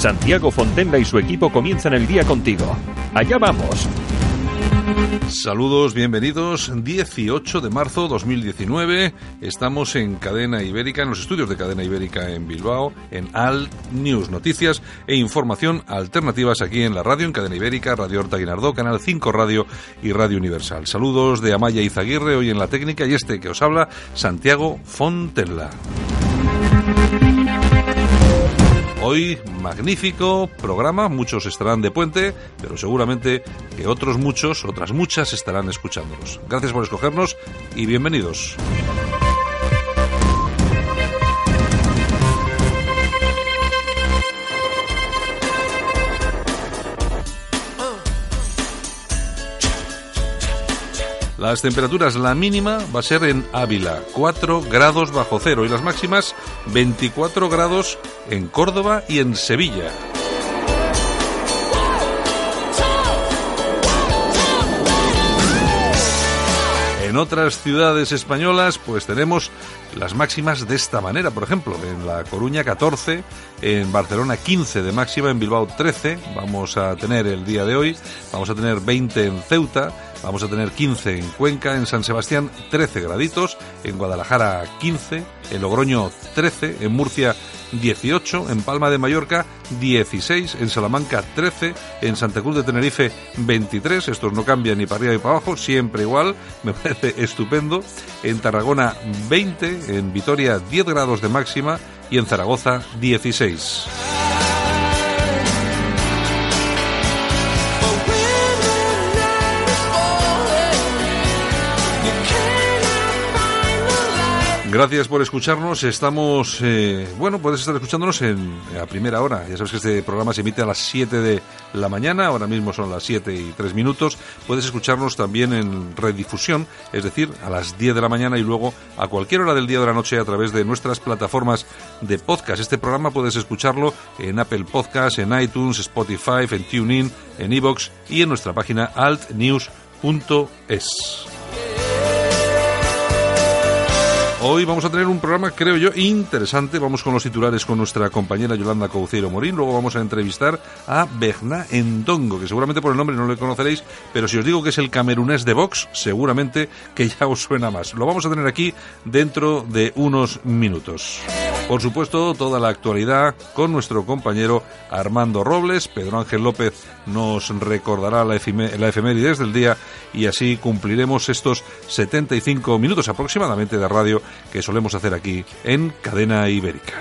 Santiago Fontenla y su equipo comienzan el día contigo. Allá vamos. Saludos, bienvenidos. 18 de marzo 2019. Estamos en Cadena Ibérica, en los estudios de Cadena Ibérica en Bilbao, en Alt News, noticias e información alternativas aquí en la radio, en Cadena Ibérica, Radio Horta Guinardó, Canal 5 Radio y Radio Universal. Saludos de Amaya Izaguirre, hoy en la técnica, y este que os habla, Santiago Fontella. Hoy magnífico programa, muchos estarán de puente, pero seguramente que otros muchos, otras muchas estarán escuchándonos. Gracias por escogernos y bienvenidos. Las temperaturas, la mínima va a ser en Ávila, 4 grados bajo cero, y las máximas 24 grados en Córdoba y en Sevilla. En otras ciudades españolas, pues tenemos las máximas de esta manera. Por ejemplo, en La Coruña 14, en Barcelona 15 de máxima, en Bilbao 13, vamos a tener el día de hoy, vamos a tener 20 en Ceuta, Vamos a tener 15 en Cuenca, en San Sebastián 13 graditos, en Guadalajara 15, en Logroño 13, en Murcia 18, en Palma de Mallorca 16, en Salamanca 13, en Santa Cruz de Tenerife 23, estos no cambian ni para arriba ni para abajo, siempre igual, me parece estupendo, en Tarragona 20, en Vitoria 10 grados de máxima y en Zaragoza 16. Gracias por escucharnos. Estamos, eh, bueno, puedes estar escuchándonos en, a primera hora. Ya sabes que este programa se emite a las 7 de la mañana, ahora mismo son las 7 y 3 minutos. Puedes escucharnos también en redifusión, es decir, a las 10 de la mañana y luego a cualquier hora del día o de la noche a través de nuestras plataformas de podcast. Este programa puedes escucharlo en Apple Podcasts, en iTunes, Spotify, en TuneIn, en Evox y en nuestra página altnews.es. Hoy vamos a tener un programa, creo yo, interesante. Vamos con los titulares con nuestra compañera Yolanda Cauceiro Morín. Luego vamos a entrevistar a Berna Endongo, que seguramente por el nombre no le conoceréis, pero si os digo que es el camerunés de Vox, seguramente que ya os suena más. Lo vamos a tener aquí dentro de unos minutos. Por supuesto, toda la actualidad con nuestro compañero Armando Robles. Pedro Ángel López nos recordará la, la efemérides del día y así cumpliremos estos 75 minutos aproximadamente de radio que solemos hacer aquí en Cadena Ibérica.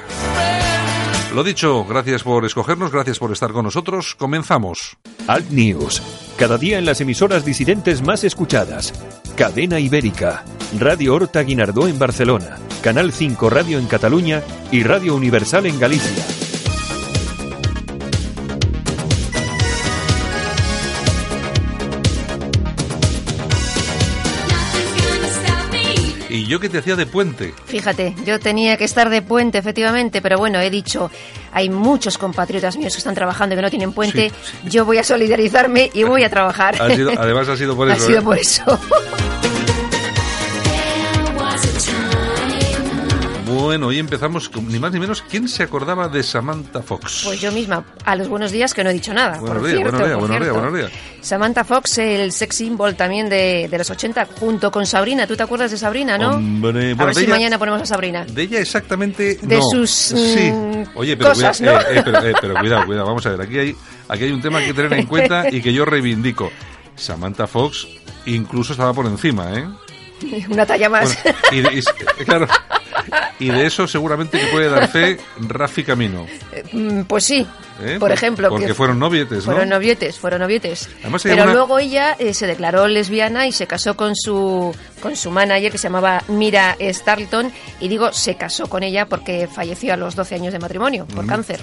Lo dicho, gracias por escogernos, gracias por estar con nosotros. Comenzamos. Alt News. Cada día en las emisoras disidentes más escuchadas. Cadena Ibérica. Radio Horta Guinardó en Barcelona. Canal 5 Radio en Cataluña y Radio Universal en Galicia. Y yo que te hacía de puente. Fíjate, yo tenía que estar de puente, efectivamente, pero bueno, he dicho, hay muchos compatriotas míos que están trabajando y que no tienen puente. Sí, sí. Yo voy a solidarizarme y voy a trabajar. Ha sido, además ha sido por eso. Ha sido ¿eh? por eso. Bueno, hoy empezamos con ni más ni menos. ¿Quién se acordaba de Samantha Fox? Pues yo misma, a los buenos días que no he dicho nada. Buenos días, buenos días, buenos días, buenos días. Samantha Fox, el sex symbol también de, de los 80, junto con Sabrina. ¿Tú te acuerdas de Sabrina, no? Hombre, a bueno, ver de si ella- mañana ponemos a Sabrina. De ella exactamente De no. sus, sí. mm, Oye, pero, cosas, cuidado, ¿no? eh, eh, pero, eh, pero cuidado, cuidado. Vamos a ver, aquí hay, aquí hay un tema que tener en cuenta y que yo reivindico. Samantha Fox incluso estaba por encima, ¿eh? Una talla más. Bueno, y, y- claro, Y de eso seguramente que puede dar fe Rafi Camino. Mm, Pues sí, ¿eh? por ejemplo. Porque que fueron novietes, ¿no? Fueron novietes, fueron novietes. Además, Pero luego ella eh, se declaró lesbiana y se casó con su con su manager que se llamaba Mira Starlton y digo se casó con ella porque falleció a los 12 años de matrimonio por cáncer.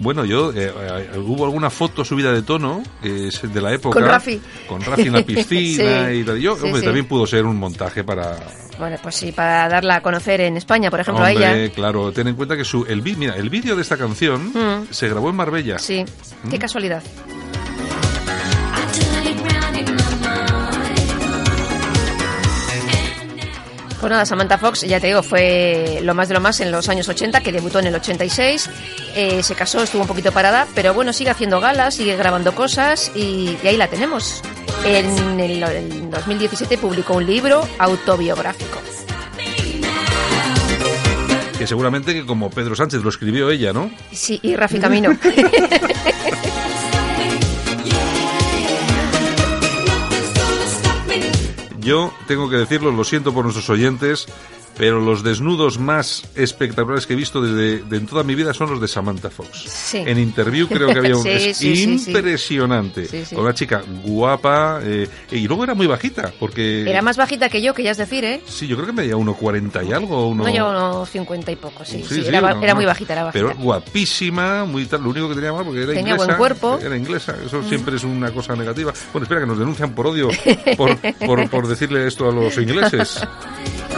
Bueno, yo eh, eh, hubo alguna foto subida de tono de la época Con Rafi. con Rafi en la piscina Sí, y tal. Yo, sí, hombre, sí. también pudo ser un montaje para Bueno, pues sí, para darla a conocer en España, por ejemplo, Hombre, a ella. claro, ten en cuenta que su el mira, el vídeo de esta canción Mm. se grabó en Marbella. Sí, qué casualidad. Pues nada, Samantha Fox, ya te digo, fue lo más de lo más en los años 80, que debutó en el 86, eh, se casó, estuvo un poquito parada, pero bueno, sigue haciendo galas, sigue grabando cosas y, y ahí la tenemos. En el, en 2017 publicó un libro autobiográfico. Que seguramente que como Pedro Sánchez lo escribió ella, ¿no? Sí, y Rafi Camino. Yo tengo que decirlo, lo siento por nuestros oyentes, pero los desnudos más espectaculares que he visto desde de en toda mi vida son los de Samantha Fox. Sí. En interview creo que había un Sí, es sí, impresionante, Sí, sí. con una chica guapa eh, y luego era muy bajita, porque Era más bajita que yo, que ya es decir, ¿eh? sí, yo creo que medía 1.40 y algo, uno No llevo unos 50 y poco, sí. Sí, sí, sí, era, no, era muy bajita, era bajita. Pero guapísima, muy tal. Lo único que tenía mal porque era Tenía inglesa. buen cuerpo. Era inglesa. Eso siempre es una cosa negativa. Bueno, espera, que nos denuncian por odio por, por, por decirle esto a los ingleses.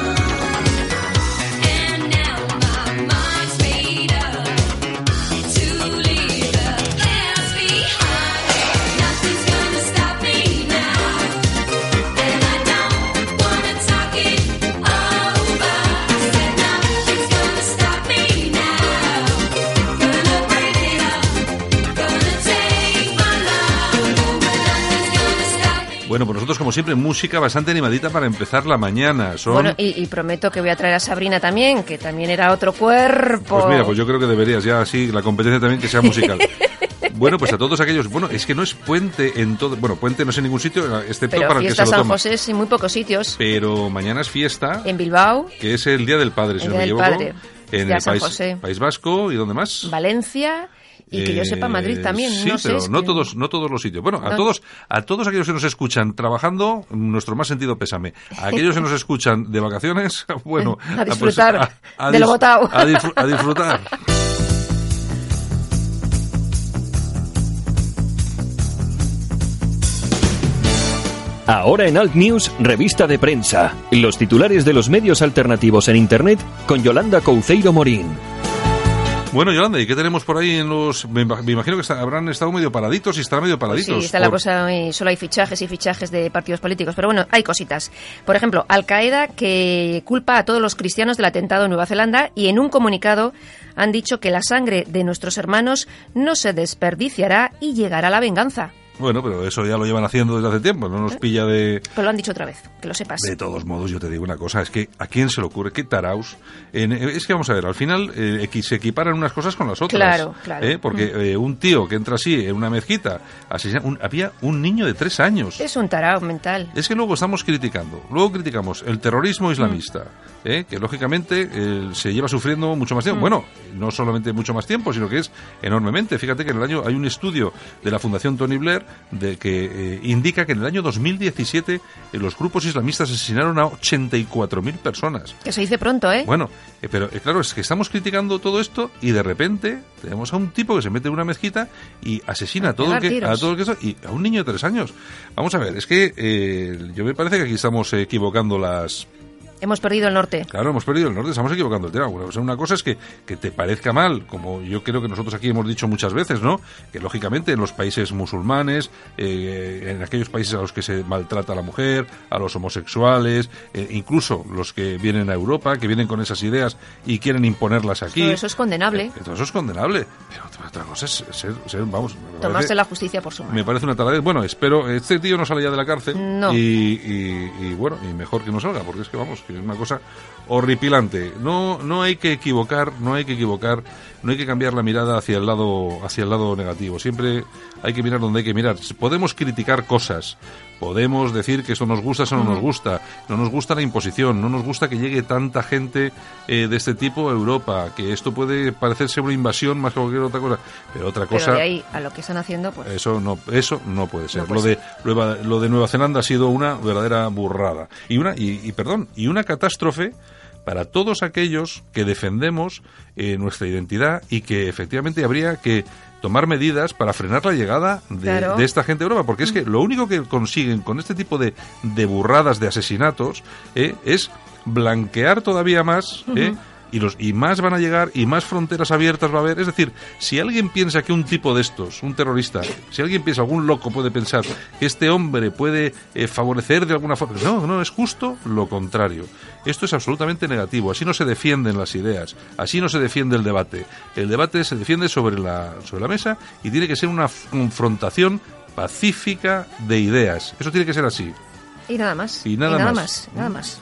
Bueno, pues nosotros, como siempre, música bastante animadita para empezar la mañana. Son. Bueno, y, y prometo que voy a traer a Sabrina también, que también era otro cuerpo. Pues mira, pues yo creo que deberías ya así, la competencia también que sea musical. Bueno, pues a todos aquellos, bueno, es que no es puente en todo, bueno, puente no es en ningún sitio, excepto Pero para el que se lo San toma. José es en muy pocos sitios. Pero mañana es fiesta, En Bilbao, que es el Día del Padre, si El no me del equivoco, Padre, en el San país, José. país Vasco y dónde más. Valencia y que yo sepa Madrid Eh, también. Sí, no sé, pero no que- todos, no todos los sitios. Bueno, a No. todos, a todos aquellos que nos escuchan trabajando, nuestro más sentido pésame. A aquellos que nos escuchan de vacaciones, bueno, A disfrutar de lo dis- botao. A, disfr- a disfrutar. Ahora en Alt News, revista de prensa. Los titulares de los medios alternativos en Internet con Yolanda Couceiro Morín. Bueno, Yolanda, ¿y qué tenemos por ahí en los...? Me ima- me imagino que está- habrán estado medio paraditos y estarán medio paraditos. Sí, está la cosa, eh, solo hay fichajes y fichajes de partidos políticos, pero bueno, hay cositas. Por ejemplo, Al Qaeda que culpa a todos los cristianos del atentado en Nueva Zelanda y en un comunicado han dicho que la sangre de nuestros hermanos no se desperdiciará y llegará la venganza. Bueno, pero eso ya lo llevan haciendo desde hace tiempo, no nos pilla de... Pero lo han dicho otra vez, que lo sepas. De todos modos, yo te digo una cosa, es que ¿a quién se le ocurre? ¿Qué taraos? En- eh, es que vamos a ver, al final eh, se equiparan unas cosas con las otras. Claro, claro. ¿eh? Porque eh, un tío que entra así en una mezquita, asesina, un- había un niño de tres años. Es un tarao mental. Es que luego estamos criticando, luego criticamos el terrorismo islamista, ¿eh? que lógicamente eh, se lleva sufriendo mucho más tiempo. Bueno, no solamente mucho más tiempo, sino que es enormemente. Fíjate que en el año hay un estudio de la Fundación Tony Blair de que eh, indica que en el año 2017 eh, los grupos islamistas asesinaron a 84.000 personas. Que se dice pronto, ¿eh? Bueno, pero claro, es que estamos criticando todo esto y de repente tenemos a un tipo que se mete en una mezquita y asesina a todo el que, a tiros. todo el que está- y a un niño de tres años. Vamos a ver, es que yo me parece que aquí estamos equivocando las, Hemos perdido el norte. Claro, hemos perdido el norte, estamos equivocando el tema. Bueno, o sea, una cosa es que, que te parezca mal, como yo creo que nosotros aquí hemos dicho muchas veces, ¿no? Que lógicamente en los países musulmanes, eh, en aquellos países a los que se maltrata a la mujer, a los homosexuales, eh, incluso los que vienen a Europa, que vienen con esas ideas y quieren imponerlas aquí. Todo eso es condenable. Eh, todo eso es condenable. Pero otra, otra cosa es ser, ser- vamos, me Tomarse parece- la justicia por su mano. me parece una taladez. Bueno, espero, este tío no sale ya de la cárcel. No. Y, y- y, bueno, y mejor que no salga, porque es que vamos, que es una cosa horripilante. No, no hay que equivocar, no hay que equivocar no hay que cambiar la mirada hacia el lado hacia el lado negativo. Siempre hay que mirar donde hay que mirar. Podemos criticar cosas, podemos decir que eso nos gusta, eso no nos gusta, no nos gusta la imposición, no nos gusta que llegue tanta gente eh, de este tipo a Europa, que esto puede parecerse una invasión más que cualquier otra cosa, pero otra cosa. Pero de ahí a lo que están haciendo, pues. Eso no, eso no puede ser. No puede lo de Nueva, lo de Nueva Zelanda ha sido una verdadera burrada y una y, y perdón y una catástrofe para todos aquellos que defendemos eh, nuestra identidad y que efectivamente habría que tomar medidas para frenar la llegada de, Claro. de esta gente a Europa, porque es que lo único que consiguen con este tipo de, de burradas, de asesinatos, eh, es blanquear todavía más. eh, y, los, y más van a llegar y más fronteras abiertas va a haber. Es decir, si alguien piensa que un tipo de estos, un terrorista, si alguien piensa, algún loco puede pensar que este hombre puede eh, favorecer de alguna forma. No, no, es justo lo contrario. Esto es absolutamente negativo. Así no se defienden las ideas. Así no se defiende el debate. El debate se defiende sobre la, sobre la mesa y tiene que ser una confrontación pacífica de ideas. Eso tiene que ser así. Y nada más. Y nada más. más. Nada más.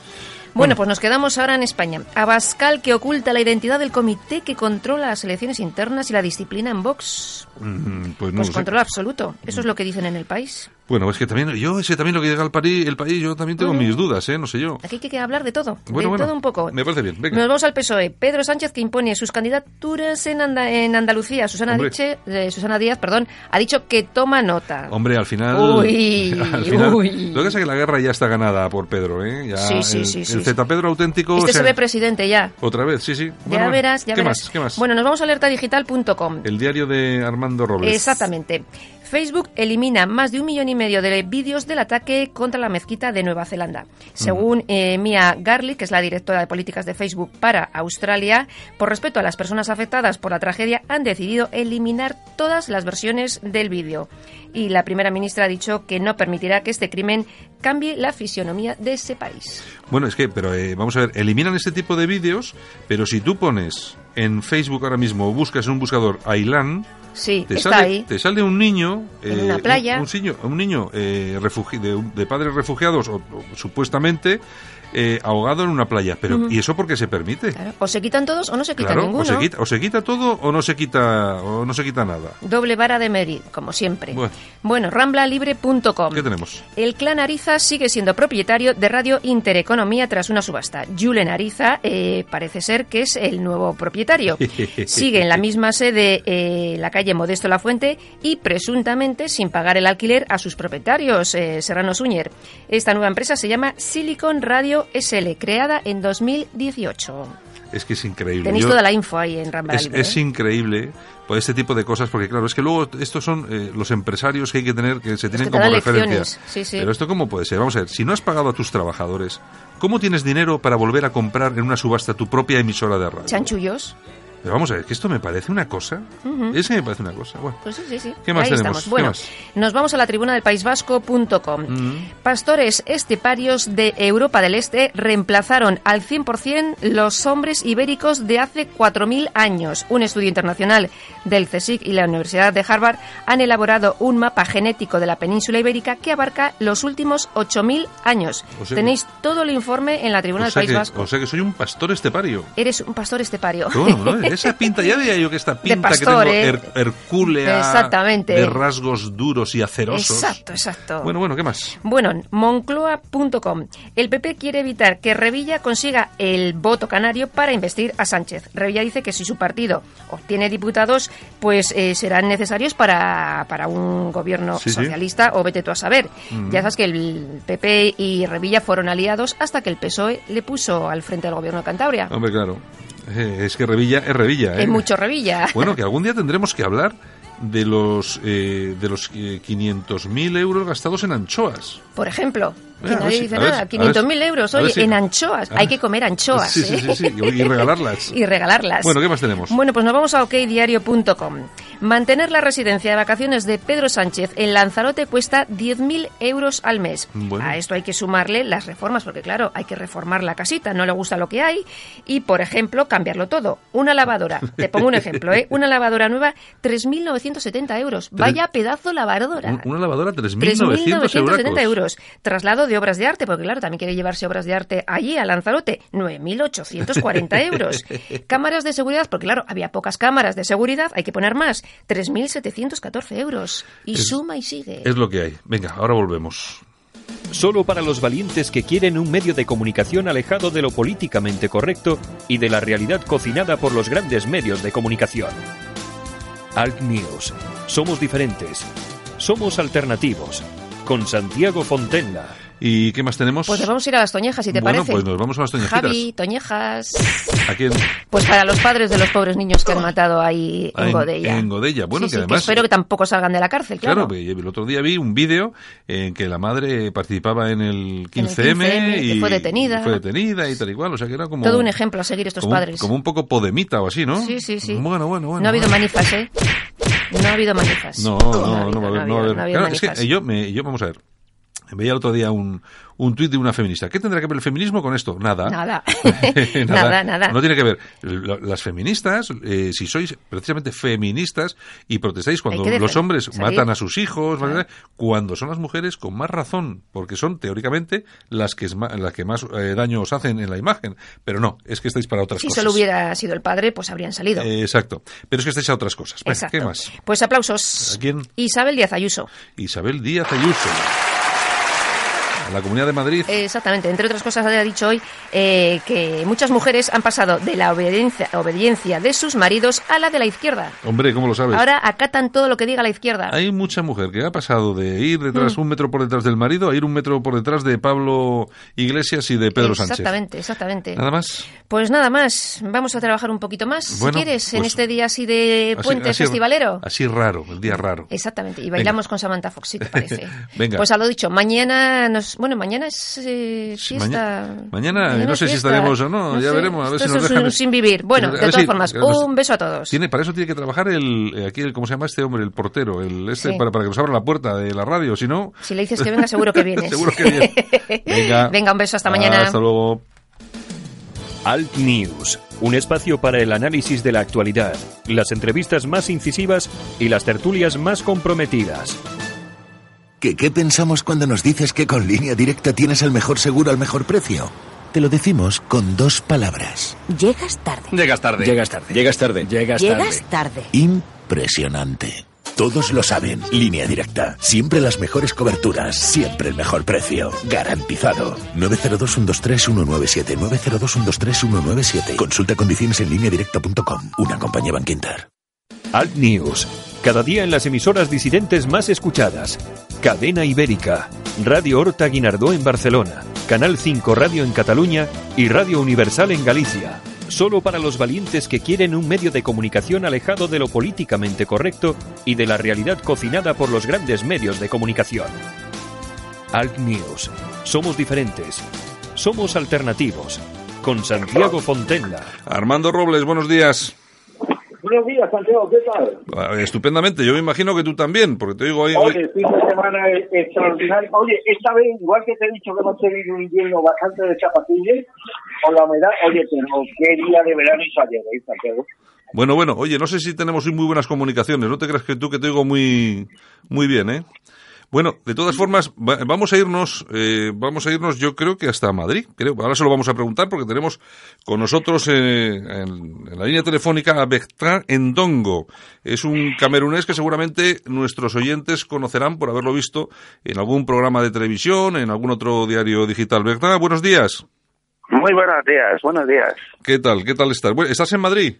Bueno, pues nos quedamos ahora en España. Abascal que oculta la identidad del comité que controla las elecciones internas y la disciplina en Vox. Mm, Pues no Pues sé. control absoluto. Eso es lo que dicen en el país. Bueno, es que también, yo ese también lo que llega al país, el país, yo también tengo mis dudas, ¿eh? No sé yo. Aquí hay que hablar de todo. Bueno, de bueno, todo un poco. me parece bien, venga. Nos vamos al PSOE. Pedro Sánchez que impone sus candidaturas en, Anda- en Andalucía. Susana. Diche- eh, Susana Díaz perdón, ha dicho que toma nota. Hombre, al final. Uy, al final- uy. Lo que pasa es que la guerra ya está ganada por Pedro, ¿eh? Ya Sí, sí, el, sí, sí, el sí. Z Pedro auténtico. este o sea, se ve presidente ya. Otra vez, sí, sí. Ya Bueno, bueno, verás, ya ¿Qué verás. más? ¿Qué más? Bueno, nos vamos a alertadigital.com. El diario de Armando Robles. Exactamente. Facebook elimina más de un millón y medio de vídeos del ataque contra la mezquita de Nueva Zelanda. Según eh, Mia Garlick, que es la directora de políticas de Facebook para Australia, por respeto a las personas afectadas por la tragedia, han decidido eliminar todas las versiones del vídeo. Y la primera ministra ha dicho que no permitirá que este crimen cambie la fisionomía de ese país. Bueno, es que, pero eh, vamos a ver, eliminan este tipo de vídeos, pero si tú pones en Facebook ahora mismo o buscas en un buscador Ailán, Sí, te está sale, ahí. te sale un niño En eh, una playa. un, un niño, un niño eh, refugi- de, de padres refugiados o, o supuestamente eh, ahogado en una playa pero y eso porque se permite Claro. O se quitan todos o no se quita claro ninguno. o se quita o se quita todo o no se quita o no se quita nada Doble vara de medir, como siempre. Bueno. Bueno, ramblalibre.com. qué tenemos El clan Ariza sigue siendo propietario de Radio Intereconomía tras una subasta. Julen Ariza eh, parece ser que es el nuevo propietario. Sigue en la misma sede, eh, la calle Modesto La Fuente, y presuntamente sin pagar el alquiler a sus propietarios, eh, Serrano Suñer. Esta nueva empresa se llama Silicon Radio SL, creada en 2018. es que es increíble Tenéis Yo- toda la info ahí en es, Ramblalibre. es ¿eh? increíble por este tipo de cosas porque claro es que luego estos son eh, los empresarios que hay que tener que se tienen como dan referencia lecciones, sí, sí. pero esto cómo puede ser vamos a ver si no has pagado a tus trabajadores cómo tienes dinero para volver a comprar en una subasta tu propia emisora de radio Chanchullos. Pero vamos a ver, que esto me parece una cosa. Es que me parece una cosa. Bueno, Pues sí, sí, sí. ¿Qué más Ahí tenemos? estamos. ¿Qué Bueno, más? nos vamos a la tribuna del País Vasco.com. Mm. Pastores esteparios de Europa del Este reemplazaron al 100% los hombres ibéricos de hace 4.000 años. Un estudio internacional del CSIC y la Universidad de Harvard han elaborado un mapa genético de la península ibérica que abarca los últimos 8.000 años. O sea que- Tenéis todo el informe en la tribuna o, del País que, Vasco. o sea que soy un pastor estepario. Eres un pastor estepario. Bueno, ¿no? Esa pinta, ya veía yo que esta pinta pastor, que tengo her- hercúlea Exactamente. de rasgos duros y acerosos. Exacto, exacto. Bueno, bueno, ¿qué más? Bueno, Moncloa.com. El PP quiere evitar que Revilla consiga el voto canario para investir a Sánchez. Revilla dice que si su partido obtiene diputados, pues eh, serán necesarios para, para un gobierno Sí, sí. socialista o vete tú a saber. Ya sabes que el PP y Revilla fueron aliados hasta que el PSOE le puso al frente del gobierno de Cantabria. Hombre, claro. Eh, es que Revilla es Revilla, ¿eh? Es mucho Revilla. Bueno, que algún día tendremos que hablar de los eh, de los eh, 500.000 euros gastados en anchoas. Por ejemplo, que Eh, nadie dice nada. si- a ver 500.000 si- euros, oye, en anchoas. Ah. Hay que comer anchoas. Sí, sí, ¿eh? sí, sí, y regalarlas. y regalarlas. Bueno, ¿qué más tenemos? Bueno, pues nos vamos a okdiario.com. Mantener la residencia de vacaciones de Pedro Sánchez en Lanzarote cuesta 10.000 euros al mes. Bueno. A esto hay que sumarle las reformas, porque claro, hay que reformar la casita, no le gusta lo que hay, y por ejemplo, cambiarlo todo. Una lavadora, te pongo un ejemplo, ¿eh? Una lavadora nueva, 3.970 euros. Vaya pedazo lavadora. Un- Una lavadora 3.970 3.970 euros. euros. Traslado de obras de arte, porque claro, también quiere llevarse obras de arte allí, a Lanzarote, 9.840 euros. cámaras de seguridad, porque claro, había pocas cámaras de seguridad, hay que poner más, 3.714 euros. Y Es- suma y sigue. Es lo que hay. Venga, ahora volvemos. Solo para los valientes que quieren un medio de comunicación alejado de lo políticamente correcto y de la realidad cocinada por los grandes medios de comunicación. Alt News. Somos diferentes. Somos alternativos. Con Santiago Fontenla. ¿Y qué más tenemos? Pues nos vamos a ir a las Toñejas, si te bueno, parece. pues nos vamos a las toñejitas. Javi, Toñejas. ¿A quién? Pues para los padres de los pobres niños que han matado ahí Ah, en Godella. en Godella. Bueno, Sí, que sí, además- espero que tampoco salgan de la cárcel, claro. Claro, el otro día vi un vídeo en que la madre participaba en el 15M, 15M, que y fue detenida. y fue detenida y tal y cual. O sea que era como. Todo un ejemplo a seguir estos como padres. Como un poco podemita o así, ¿no? Sí, sí, sí. Bueno, bueno, bueno. no ha habido bueno. manifas, ¿eh? No ha habido manifas. No, no, habido, no. No no yo, me, yo, vamos a ver. Veía el otro día un, un tuit de una feminista. ¿Qué tendrá que ver el feminismo con esto? Nada. Nada. nada, nada. No tiene que ver. Las feministas, eh, si sois precisamente feministas y protestáis cuando los hombres salir. matan a sus hijos, cuando son las mujeres con más razón, porque son teóricamente las que, es ma- las que más eh, daño os hacen en la imagen. Pero no, es que estáis para otras Si cosas. solo hubiera sido el padre, pues habrían salido. Eh, exacto. Pero es que estáis a otras cosas. Exacto. ¿Qué más? Pues aplausos. ¿A quién? Isabel Díaz Ayuso. Isabel Díaz Ayuso. La Comunidad de Madrid. Exactamente. Entre otras cosas, ha dicho hoy eh, que muchas mujeres han pasado de la obediencia, obediencia de sus maridos a la de la izquierda. Hombre, ¿cómo lo sabes? Ahora acatan todo lo que diga la izquierda. Hay mucha mujer que ha pasado de ir Mm. detrás, un metro por detrás del marido, a ir un metro por detrás de Pablo Iglesias y de Pedro Sánchez. Exactamente, exactamente. Nada más. Pues nada más, vamos a trabajar un poquito más, Bueno, si quieres, en pues- este día así de puente así- festivalero. Así raro, el día raro. Exactamente, y bailamos con Samantha Fox, si te parece. Venga. Pues a lo dicho, mañana nos, bueno, mañana es eh, fiesta. mañana- mañana no sé si fiesta. estaremos o no, ya sé, veremos, a ver esto si nos es dejan- un sin vivir. Bueno, de todas si- formas, un beso a todos. Tiene, para eso tiene que trabajar el, eh, aquí, el, ¿cómo se llama este hombre? El portero, el este, Sí. para, para que nos abra la puerta de la radio, si no... Si le dices que venga, seguro que vienes. Seguro que viene. Venga. Venga, un beso hasta mañana. Hasta luego. Alt News, un espacio para el análisis de la actualidad, las entrevistas más incisivas y las tertulias más comprometidas. ¿Que qué pensamos cuando nos dices que con línea directa tienes el mejor seguro al mejor precio? Te lo decimos con dos palabras. Llegas tarde. Llegas tarde. Llegas tarde. Llegas tarde. Llegas Llegas tarde. tarde. Impresionante. Todos lo saben. Línea directa. Siempre las mejores coberturas. Siempre el mejor precio. Garantizado. 902-123-197. 902-123-197. Consulta condiciones en línea directa.com. Una compañía Banquinter. Alt News, cada día en las emisoras disidentes más escuchadas. Cadena Ibérica, Radio Horta Guinardó en Barcelona, Canal 5 Radio en Cataluña y Radio Universal en Galicia. Solo para los valientes que quieren un medio de comunicación alejado de lo políticamente correcto y de la realidad cocinada por los grandes medios de comunicación. Alt News, somos diferentes. Somos alternativos. Con Santiago Fontenla. Armando Robles, buenos días. Buenos días, Santiago, ¿qué tal? Ah, Estupendamente, yo me imagino que tú también, porque te digo ahí... Oye, fin de semana extraordinario. Oye, esta vez, igual que te he dicho que hemos tenido un invierno bastante de chapatillas, con la humedad, oye, pero qué día de verano y ayer, ¿eh, Santiago? Bueno, bueno, oye, no sé si tenemos muy buenas comunicaciones, no te creas que tú que te digo muy, muy bien, ¿eh? Bueno, de todas formas, va- vamos a irnos, eh, vamos a irnos, yo creo que hasta Madrid, creo. Ahora se lo vamos a preguntar porque tenemos con nosotros eh, en, en la línea telefónica a Bertrand Endongo. Es un camerunés que seguramente nuestros oyentes conocerán por haberlo visto en algún programa de televisión, en algún otro diario digital. Bertrand, buenos días. Muy buenos días, buenos días. ¿Qué tal? ¿Qué tal estás? Bueno, ¿Estás en Madrid?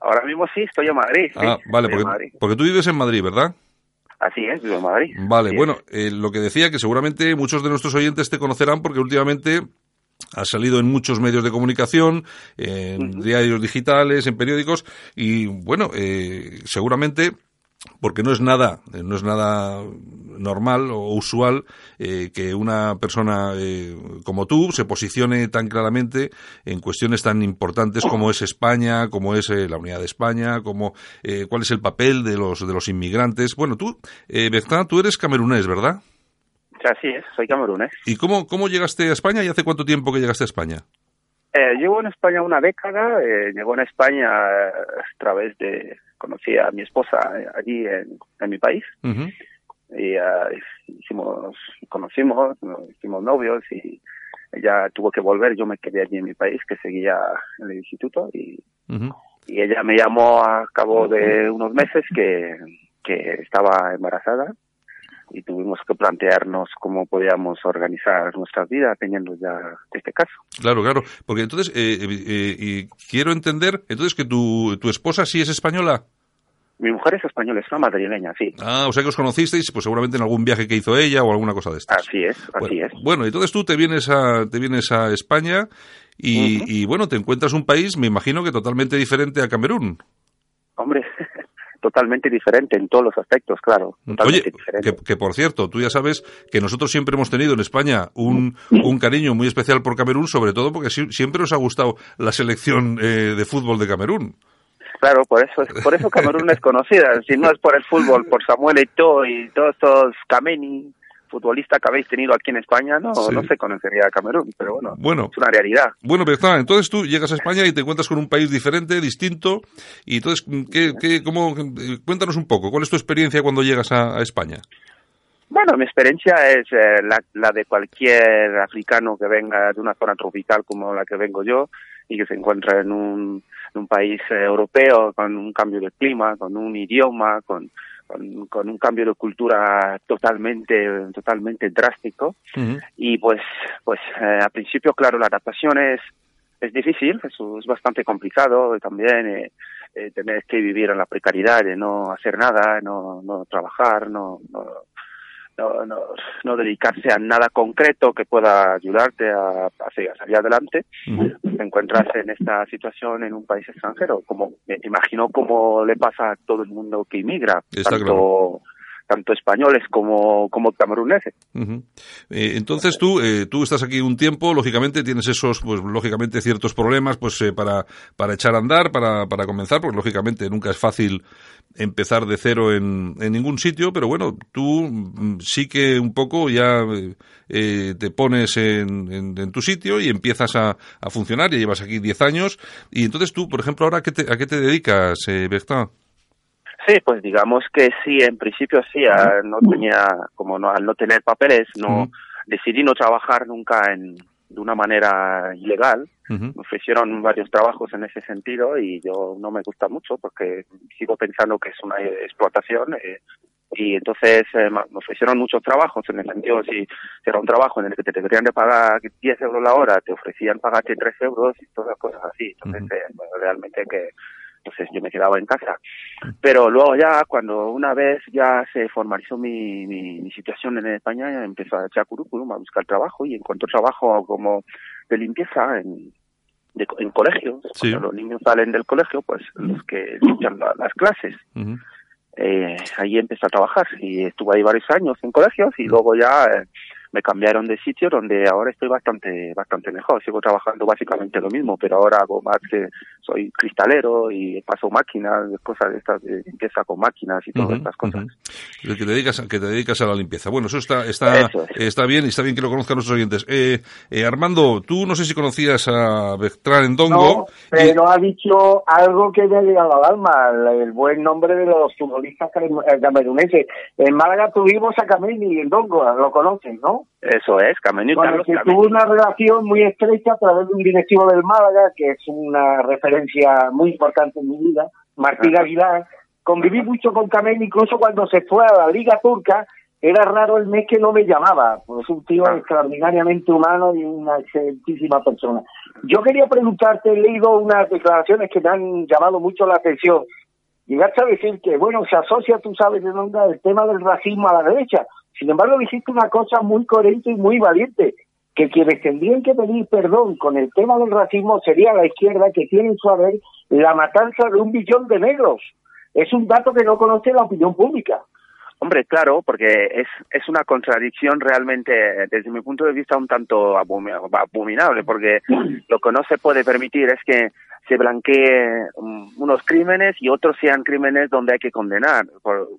Ahora mismo sí, estoy en Madrid. sí, Ah, vale, porque, porque tú vives en Madrid, ¿verdad? Así es, vivo en Madrid. Vale, Así bueno, eh, lo que decía que seguramente muchos de nuestros oyentes te conocerán porque últimamente has salido en muchos medios de comunicación, en diarios digitales, en periódicos y bueno, eh, seguramente porque no es nada, eh, no es nada normal o usual eh, que una persona eh, como tú se posicione tan claramente en cuestiones tan importantes como es España, como es la unidad de España, como cuál es el papel de los de los inmigrantes. Bueno, tú, eh, tú eres camerunés, ¿verdad? Así es, soy camerunés. ¿Y cómo, cómo llegaste a España y hace cuánto tiempo que llegaste a España? Eh, llevo en España una década, eh, llegó en España a través de, conocí a mi esposa allí en, mi país y uh, hicimos, conocimos, hicimos novios y ella tuvo que volver, yo me quedé allí en mi país que seguía en el instituto y, y ella me llamó a cabo de unos meses que, que estaba embarazada y tuvimos que plantearnos cómo podíamos organizar nuestra vida teniendo ya este caso. Claro, claro, porque entonces, eh, eh, y quiero entender, entonces que tu, tu esposa sí es española. Mi mujer es española, es una madrileña, sí. Ah, o sea que os conocisteis, pues seguramente en algún viaje que hizo ella o alguna cosa de estas. Así es, así bueno, es. Bueno, entonces tú te vienes a, te vienes a España y, y bueno, te encuentras un país, me imagino que totalmente diferente a Camerún. Hombre, totalmente diferente en todos los aspectos, claro. Oye, que, por cierto, tú ya sabes que nosotros siempre hemos tenido en España un, un cariño muy especial por Camerún, sobre todo porque siempre nos ha gustado la selección eh, de fútbol de Camerún. Claro, por eso por eso Camerún es conocida. Si no es por el fútbol, por Samuel Eto'o y todos estos Kameni, futbolista que habéis tenido aquí en España, no, no se conocería Camerún, pero bueno, es una realidad. Bueno, pero está, entonces tú llegas a España y te encuentras con un país diferente, distinto, y entonces, ¿qué, qué, cómo, cuéntanos un poco, ¿cuál es tu experiencia cuando llegas a, España? Bueno, mi experiencia es eh, la, la, de cualquier africano que venga de una zona tropical como la que vengo yo y que se encuentra en un, en un país eh, europeo con un cambio de clima, con un idioma, con con, un cambio de cultura totalmente totalmente drástico. Y pues pues eh, al principio claro la adaptación es es difícil eso es bastante complicado también eh, eh, tener que vivir en la precariedad de no hacer nada no no trabajar no, no no, no, no, dedicarse a nada concreto que pueda ayudarte a, a salir adelante, te encuentras en esta situación en un país extranjero, como me imagino como le pasa a todo el mundo que inmigra, tanto tanto españoles como, como cameruneses. Eh, entonces tú, eh, tú estás aquí un tiempo, lógicamente tienes esos, pues lógicamente ciertos problemas, pues eh, para, para echar a andar, para, para comenzar, porque lógicamente nunca es fácil empezar de cero en, en ningún sitio, pero bueno, tú mm, sí que un poco ya te pones en, en, tu sitio y empiezas a, a funcionar, ya llevas aquí 10 años, y entonces tú, por ejemplo, ahora, ¿a qué te, a qué te dedicas, eh, Bertrand? Sí, pues digamos que sí, en principio sí, no tenía, como no, al no tener papeles, no decidí no trabajar nunca en, de una manera ilegal. Me ofrecieron varios trabajos en ese sentido y yo no me gusta mucho porque sigo pensando que es una explotación. Eh, y entonces eh, me ofrecieron muchos trabajos en el sentido si era un trabajo en el que te deberían de pagar 10 euros la hora, te ofrecían pagarte 3 euros y todas las cosas así. Entonces, eh, realmente que entonces yo me quedaba en casa. Pero luego ya, cuando una vez ya se formalizó mi, mi, situación en España, empecé a echar currículum, a buscar trabajo y encontré trabajo como de limpieza en, en colegios. Cuando los niños salen del colegio, pues los que limpian las clases. eh, ahí empecé a trabajar y estuve ahí varios años en colegios y luego ya eh, me cambiaron de sitio donde ahora estoy bastante bastante mejor. Sigo trabajando básicamente lo mismo, pero ahora hago más que soy cristalero y paso máquinas, cosas de estas, de limpieza con máquinas y todas estas cosas. Que te dedicas que te dedicas a la limpieza. Bueno, eso está está está bien y está bien que lo conozcan nuestros oyentes. Eh, eh, Armando, tú no sé si conocías a Bertrand Ndongo. No, pero ha dicho algo que me ha llegado al alma, el, buen nombre de los futbolistas cameruneses. En Málaga tuvimos a Camini Ndongo, lo conocen, ¿no? Eso es, Camino y que tuvo una relación muy estrecha a través de un directivo del Málaga, que es una referencia muy importante en mi vida, Martín Aguilar. Conviví mucho con Camel, incluso cuando se fue a la Liga Turca, era raro el mes que no me llamaba, es un tío ah. extraordinariamente humano y una excelentísima persona. Yo quería preguntarte, he leído unas declaraciones que me han llamado mucho la atención. Llegaste a decir que, bueno, se asocia, tú sabes de dónde, el tema del racismo a la derecha. Sin embargo, dijiste una cosa muy coherente y muy valiente, que quienes tendrían que pedir perdón con el tema del racismo sería la izquierda que tiene en su haber la matanza de un billón de negros. es un dato que no conoce la opinión pública. Hombre, claro, porque es, es una contradicción realmente, desde mi punto de vista, un tanto abominable, porque lo que no se puede permitir es que se blanquee unos crímenes y otros sean crímenes donde hay que condenar.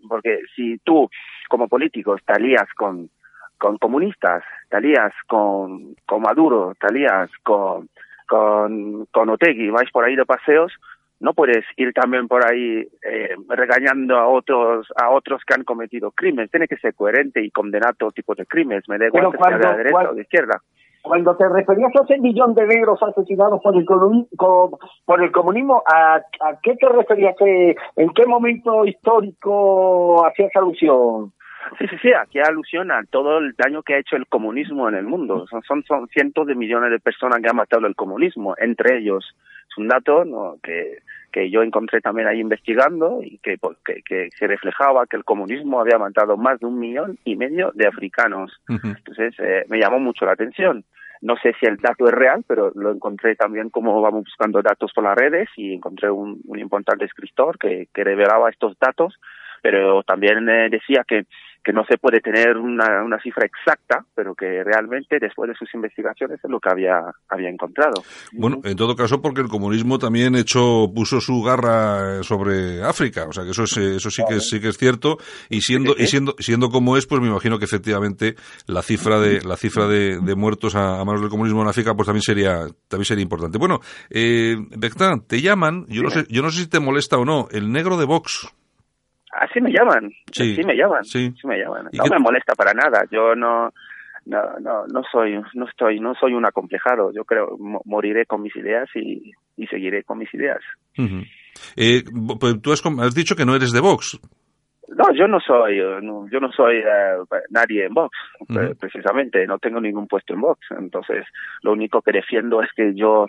porque si tú, como político, te alías con, con comunistas, te alías con, con Maduro, te alías con, con, con Otegui, vais por ahí de paseos, no puedes ir también por ahí eh, regañando a otros a otros que han cometido crímenes. Tiene que ser coherente y condenar todo tipo de crímenes. Me da igual que sea de la derecha o de izquierda. Cuando te referías a ese millón de negros asesinados por el, por el comunismo, ¿a, ¿a qué te referías? ¿En qué momento histórico hacías alusión? Sí, sí, sí, aquí alusión a todo el daño que ha hecho el comunismo en el mundo. Son, son, son cientos de millones de personas que han matado el comunismo, entre ellos. Es un dato ¿no? que, que yo encontré también ahí investigando y que, pues, que, que, se reflejaba que el comunismo había matado más de un millón y medio de africanos. Entonces, eh, me llamó mucho la atención. No sé si el dato es real, pero lo encontré también como vamos buscando datos por las redes y encontré un, un importante escritor que, que revelaba estos datos, pero también eh, decía que que no se puede tener una, una cifra exacta, pero que realmente después de sus investigaciones es lo que había, había encontrado. Bueno, en todo caso, porque el comunismo también hecho, puso su garra sobre África, o sea que eso es, eso sí que sí que es cierto, y siendo, y siendo, siendo como es, pues me imagino que efectivamente la cifra de, la cifra de, de muertos a, manos del comunismo en África, pues también sería, también sería importante. Bueno, eh, te llaman, yo no sé, yo no sé si te molesta o no, el negro de Vox. Así me llaman, sí, así me llaman, sí. me llaman. No me molesta para nada, yo no, no, no, no soy, no estoy, no soy un acomplejado. Yo creo, moriré con mis ideas y, y seguiré con mis ideas. eh, pues tú has, has, dicho que no eres de Vox. No, yo no soy, yo no soy eh, nadie en Vox, precisamente. No tengo ningún puesto en Vox. Entonces, lo único que defiendo es que yo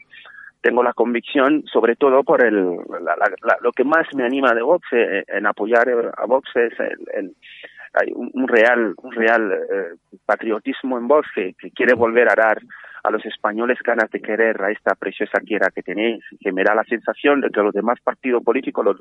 tengo la convicción, sobre todo por el, lo que más me anima de Vox eh, en apoyar a Vox es el, hay un, real un real eh, patriotismo en Vox que, quiere volver a dar a los españoles ganas de querer a esta preciosa tierra que tenéis, que me da la sensación de que los demás partidos políticos lo,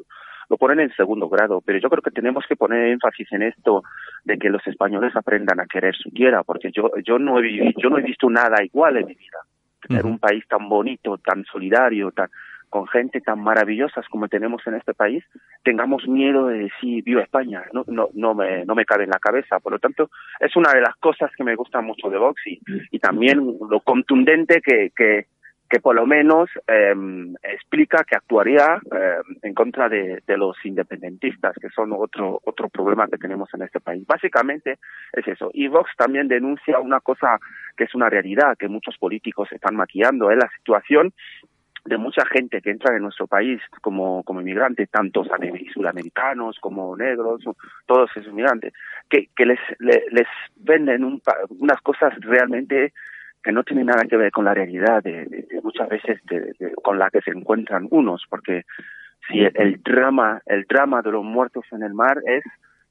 lo ponen en segundo grado, pero yo creo que tenemos que poner énfasis en esto de que los españoles aprendan a querer su tierra, porque yo yo no he yo no he visto nada igual en mi vida tener un país tan bonito, tan solidario, tan con gente tan maravillosa como tenemos en este país, tengamos miedo de decir viva España, no, no, no, me, no me cabe en la cabeza. Por lo tanto, es una de las cosas que me gusta mucho de Vox y, y también lo contundente que, que, que por lo menos eh, explica que actuaría eh, en contra de, de, los independentistas, que son otro, otro problema que tenemos en este país. Básicamente es eso. Y Vox también denuncia una cosa que es una realidad, que muchos políticos están maquillando, es la situación de mucha gente que entra en nuestro país como, como inmigrantes, tanto sudamericanos como negros, todos esos inmigrantes, que, que les, les, venden un, unas cosas realmente que no tiene nada que ver con la realidad de, muchas veces con la que se encuentran unos, porque si el, drama, el drama de los muertos en el mar es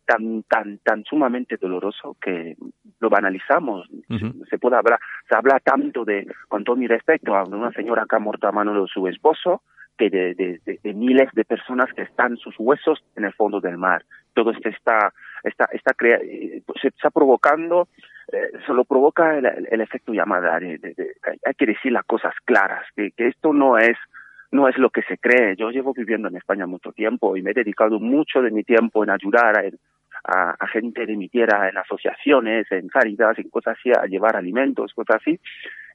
tan tan tan sumamente doloroso que lo banalizamos. Se puede hablar se habla tanto de con todo mi respeto a una señora que ha muerto a mano de su esposo que de, de, miles de personas que están sus huesos en el fondo del mar. Todo esto está está está crea eh, se está provocando eh, se lo provoca el, efecto llamada. De, hay que decir las cosas claras, que, esto no es no es lo que se cree. Yo llevo viviendo en España mucho tiempo y me he dedicado mucho de mi tiempo en ayudar a, gente de mi tierra en asociaciones, en caridad, en cosas así, a llevar alimentos, cosas así.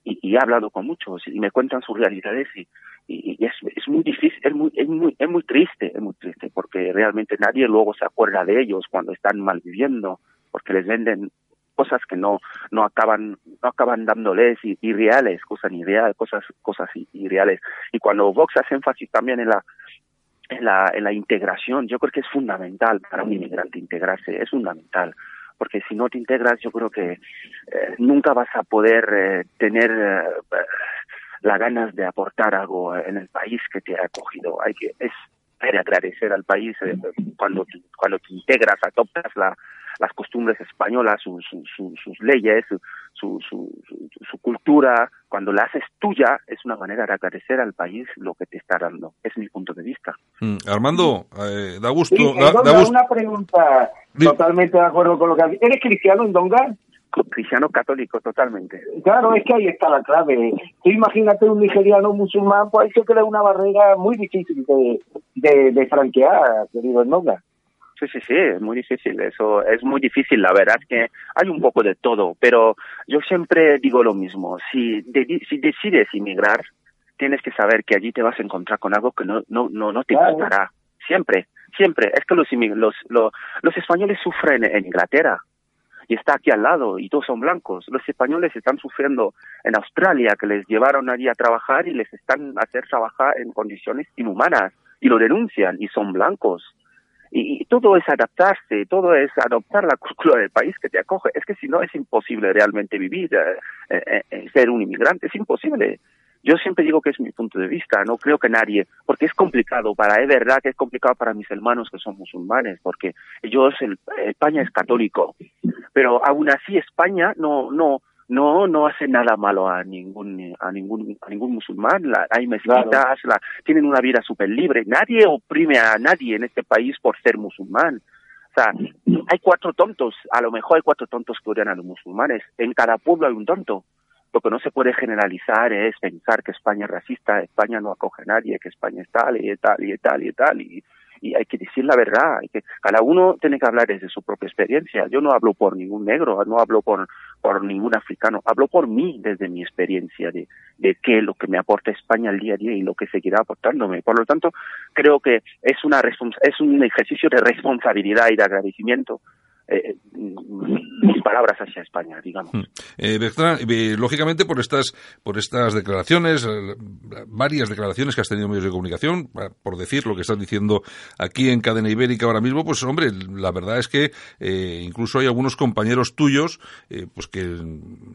Y, y, he hablado con muchos y me cuentan sus realidades y, y, es, es muy difícil, es muy, es muy, es muy triste, es muy triste porque realmente nadie luego se acuerda de ellos cuando están mal viviendo porque les venden cosas que no no acaban no acaban dándoles irreales cosas irreales cosas cosas irreales. Y cuando Vox hace énfasis también en la en la en la integración yo creo que es fundamental para un inmigrante integrarse es fundamental. Porque si no te integras yo creo que eh, nunca vas a poder eh, tener eh, las ganas de aportar algo en el país que te ha acogido. Hay que es agradecer al país cuando cuando te integras adoptas la las costumbres españolas, sus leyes, su, su, cultura, cuando la haces tuya, es una manera de agradecer al país lo que te está dando. Es mi punto de vista. Mm, Armando, eh, da gusto. Una pregunta totalmente de acuerdo con lo que ¿Eres cristiano en Donga? Cristiano católico totalmente. Claro, es que ahí está la clave. Tú imagínate un nigeriano musulmán, pues hay que crear una barrera muy difícil de, de, de franquear, querido Nonga. Sí, sí, sí, es muy difícil. Eso es muy difícil. La verdad es que hay un poco de todo, pero yo siempre digo lo mismo. Si, si decides inmigrar, tienes que saber que allí te vas a encontrar con algo que no, no, no, no te gustará. Siempre, siempre. Es que los, los, los, los españoles sufren en Inglaterra y está aquí al lado y todos son blancos. Los españoles están sufriendo en Australia que les llevaron allí a trabajar y les están hacer trabajar en condiciones inhumanas y lo denuncian y son blancos. Y, todo es adaptarse, todo es adoptar la cultura del país que te acoge. Es que si no es imposible realmente vivir, eh, eh, eh, ser un inmigrante, es imposible. Yo siempre digo que es mi punto de vista, no creo que nadie, porque es complicado para, es verdad que es complicado para mis hermanos que son musulmanes, porque ellos, el, España es católico, pero aún así España no, no, no no hace nada malo a ningún a ningún a ningún musulmán. Hay mezquitas la, tienen una vida súper libre nadie oprime a nadie en este país por ser musulmán. O sea hay cuatro tontos a lo mejor hay cuatro tontos que odian a los musulmanes. En cada pueblo hay un tonto lo que no se puede generalizar es pensar que España es racista España no acoge a nadie que España es tal y tal y tal y tal y y hay que decir la verdad, cada uno tiene que hablar desde su propia experiencia. Yo no hablo por ningún negro, no hablo por, por ningún africano, hablo por mí desde mi experiencia de, de qué lo que me aporta España al día a día y lo que seguirá aportándome. Por lo tanto, creo que es, una es un ejercicio de responsabilidad y de agradecimiento eh, mis palabras hacia España, digamos. Hmm. Eh, eh, lógicamente por estas por estas declaraciones, eh, varias declaraciones que has tenido en medios de comunicación, por decir lo que estás diciendo aquí en Cadena Ibérica ahora mismo, pues hombre, la verdad es que incluso hay algunos compañeros tuyos, pues que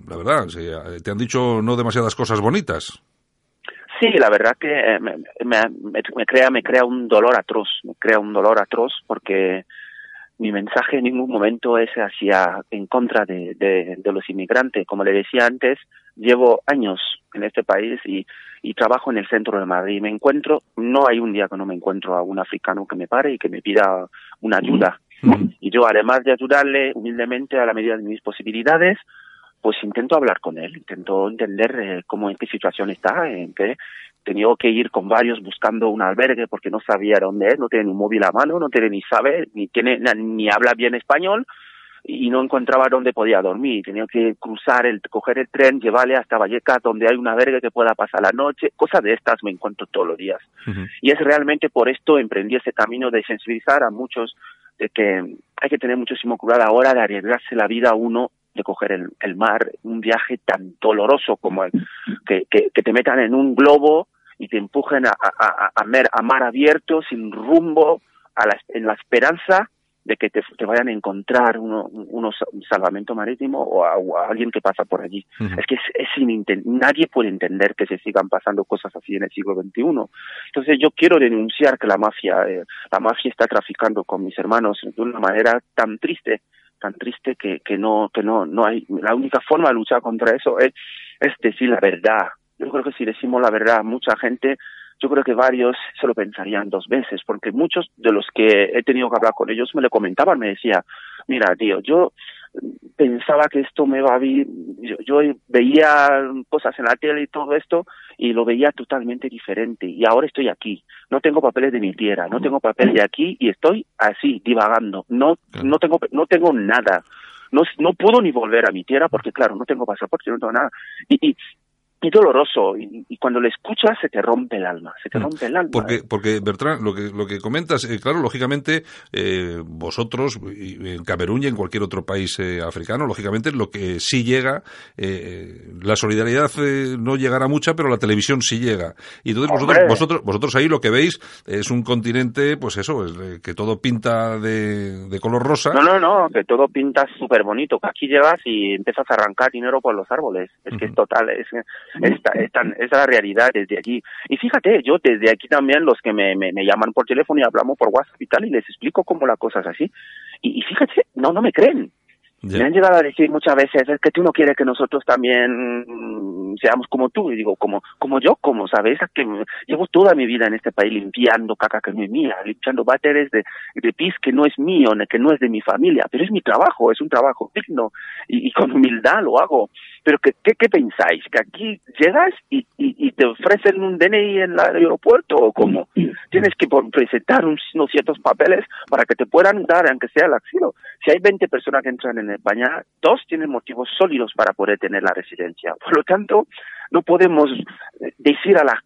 la verdad te han dicho no demasiadas cosas bonitas. Sí, la verdad que me, me, crea me crea un dolor atroz, me crea un dolor atroz porque mi mensaje en ningún momento es hacia en contra de, de, los inmigrantes. Como le decía antes, llevo años en este país y, y trabajo en el centro de Madrid. Me encuentro, no hay un día que no me encuentro a un africano que me pare y que me pida una ayuda. Y yo, además de ayudarle humildemente a la medida de mis posibilidades, pues intento hablar con él, intento entender eh, cómo en qué situación está, en qué tenido que ir con varios buscando un albergue porque no sabía dónde es, no tiene un móvil a mano, no tiene ni sabe, ni tiene ni habla bien español y no encontraba dónde podía dormir. Tenía que cruzar, el, coger el tren, llevarle hasta Vallecas donde hay un albergue que pueda pasar la noche. Cosas de estas me encuentro todos los días. Y es realmente por esto emprendí ese camino de sensibilizar a muchos de que hay que tener muchísimo cuidado ahora de arriesgarse la vida a uno de coger el, el mar, un viaje tan doloroso como el que, que, que te metan en un globo y te empujen a, a, a, a mar abierto, sin rumbo, a la, en la esperanza de que te, te vayan a encontrar uno, un salvamento marítimo o a, alguien que pasa por allí. Es que es, es sin nadie puede entender que se sigan pasando cosas así en el siglo XXI. Entonces yo quiero denunciar que la mafia, eh, la mafia está traficando con mis hermanos de una manera tan triste, tan triste que, que no, que no, no hay, la única forma de luchar contra eso es, es decir la verdad, yo creo que si decimos la verdad a mucha gente, yo creo que varios se lo pensarían dos veces, porque muchos de los que he tenido que hablar con ellos me lo comentaban, me decía, mira, tío, yo pensaba que esto me va a vivir, yo, veía cosas en la tele y todo esto y lo veía totalmente diferente y ahora estoy aquí, no tengo papeles de mi tierra, no tengo papel de aquí y estoy así divagando, no no tengo no tengo nada. No, no puedo ni volver a mi tierra porque claro, no tengo pasaporte, no tengo nada. Y, y, y doloroso y, cuando lo escuchas se te rompe el alma, se te mm. rompe el alma. Porque, ¿eh? porque Bertrand, lo que, lo que comentas, eh, claro, lógicamente, eh, vosotros, en Camerún y en cualquier otro país africano, lógicamente, lo que sí llega, la solidaridad no llegará mucha, pero la televisión sí llega. Y entonces vosotros, vosotros, vosotros ahí lo que veis es un continente, pues eso, que todo pinta de, de color rosa. No, no, no, que todo pinta súper bonito, que aquí llegas y empiezas a arrancar dinero por los árboles. Es que es total, es esta, esta, esa es la realidad desde aquí. Y fíjate, yo desde aquí también los que me, me, llaman por teléfono y hablamos por WhatsApp y tal, y les explico cómo la cosa es así. y, y fíjate, no, no me creen. Me han llegado a decir muchas veces, es que tú no quieres que nosotros también seamos como tú. Y digo, como, como yo, como, ¿sabes? que llevo toda mi vida en este país limpiando caca que no es mía, limpiando váteres de, de pis que no es mío, que no es de mi familia, pero es mi trabajo, es un trabajo digno y, y con humildad lo hago. Pero ¿qué, qué, qué pensáis? ¿Que aquí llegas y, y, y, te ofrecen un DNI en el aeropuerto o cómo? Tienes que presentar unos ciertos papeles para que te puedan dar, aunque sea el asilo. Si hay 20 personas que entran en España, dos tienen motivos sólidos para poder tener la residencia. Por lo tanto, no podemos eh, decir a la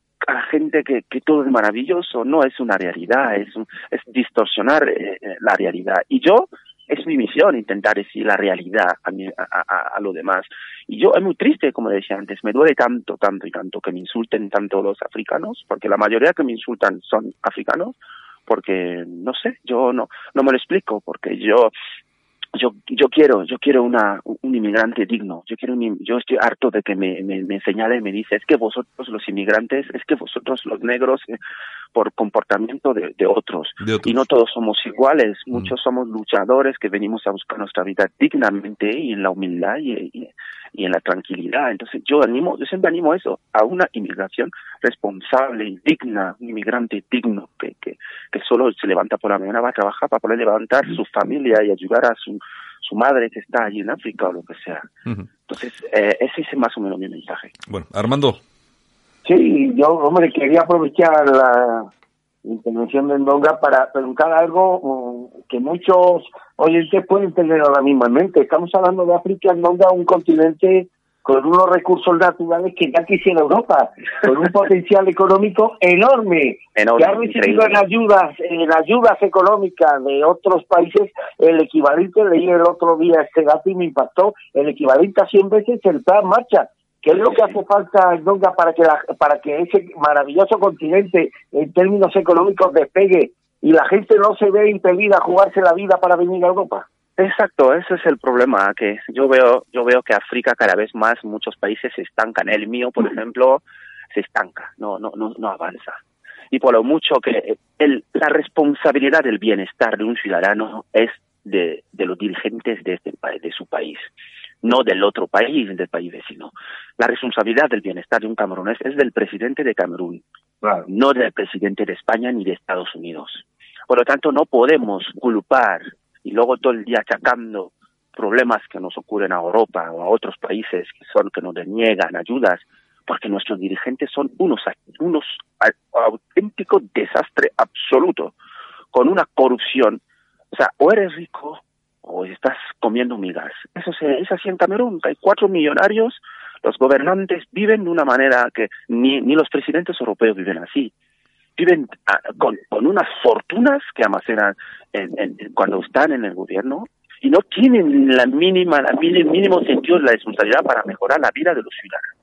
gente que, todo es maravilloso, no es una realidad, es, es distorsionar eh, eh, la realidad. Y yo es mi misión intentar decir la realidad a, mi, a, a, lo demás. Y yo es muy triste, como decía antes, me duele tanto, tanto y tanto que me insulten tanto los africanos, porque la mayoría que me insultan son africanos, porque no sé, yo no, no me lo explico, porque yo yo yo quiero yo quiero una un inmigrante digno yo quiero un, yo estoy harto de que me, me, me señale y me dice es que vosotros los inmigrantes es que vosotros los negros por comportamiento de, de, otros. y no todos somos iguales mm. muchos somos luchadores que venimos a buscar nuestra vida dignamente y en la humildad y, y, y en la tranquilidad entonces yo animo yo siempre animo eso a una inmigración responsable y digna un inmigrante digno que que que solo se levanta por la mañana va a trabajar para poder levantar su familia y ayudar a su su madre que está allí en África o lo que sea. Entonces, eh, ese es más o menos mi mensaje. Bueno, Armando. Sí, yo, hombre, quería aprovechar la intervención de Ndonga para preguntar algo mm, que muchos oyentes pueden tener ahora mismo en mente. Estamos hablando de África, Ndonga, un continente con unos recursos naturales que ya quisiera Europa, con un potencial económico enorme, enorme que ha recibido en ayudas, en ayudas económicas de otros países el equivalente, leí el otro día este dato y me impactó, el equivalente a 100 veces el plan marcha. ¿Qué es lo que hace falta, Donga, para que, la, para que ese maravilloso continente en términos económicos despegue y la gente no se ve impedida a jugarse la vida para venir a Europa? Exacto, ese es el problema que yo veo, yo veo que África cada vez más muchos países se estancan. El mío, por ejemplo, se estanca, no, no, no, no avanza. Y por lo mucho que el, la responsabilidad del bienestar de un ciudadano es de, de los dirigentes de este de su país, no del otro país, del país vecino. La responsabilidad del bienestar de un camerunés es del presidente de Camerún, no del presidente de España ni de Estados Unidos. Por lo tanto, no podemos culpar y luego todo el día achacando problemas que nos ocurren a Europa o a otros países que son que nos deniegan ayudas porque nuestros dirigentes son unos unos auténticos desastre absoluto con una corrupción o sea o eres rico o estás comiendo migas. Eso es así en Camerún hay cuatro millonarios los gobernantes viven de una manera que ni, ni los presidentes europeos viven así. Viven ah, con, con unas fortunas que almacenan en, cuando están en el gobierno y no tienen la mínima, la mínimo sentido de la responsabilidad para mejorar la vida de los ciudadanos.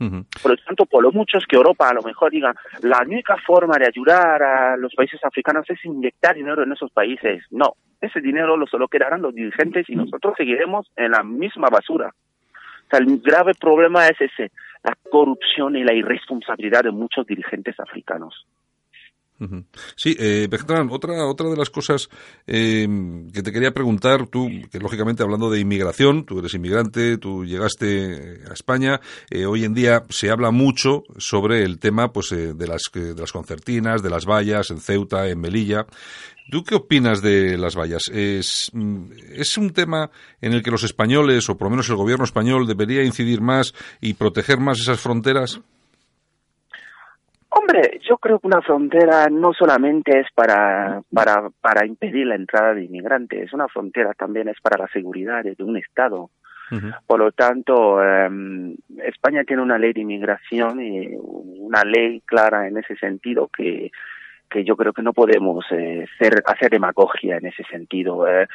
Por lo tanto, por lo mucho que Europa a lo mejor diga, la única forma de ayudar a los países africanos es inyectar dinero en esos países. No, ese dinero lo solo quedarán los dirigentes y nosotros seguiremos en la misma basura. O sea, el grave problema es ese, la corrupción y la irresponsabilidad de muchos dirigentes africanos. Sí, eh, otra, otra de las cosas eh, que te quería preguntar, tú, que lógicamente hablando de inmigración, tú eres inmigrante, tú llegaste a España, eh, hoy en día se habla mucho sobre el tema pues, eh, de, las, de las concertinas, de las vallas en Ceuta, en Melilla. ¿Tú qué opinas de las vallas? ¿Es, ¿Es un tema en el que los españoles, o por lo menos el gobierno español, debería incidir más y proteger más esas fronteras? Hombre, yo creo que una frontera no solamente es para, para, para impedir la entrada de inmigrantes, una frontera también es para la seguridad de un Estado. Por lo tanto, eh, España tiene una ley de inmigración y una ley clara en ese sentido que, que yo creo que no podemos eh, ser, hacer demagogia en ese sentido. Eh,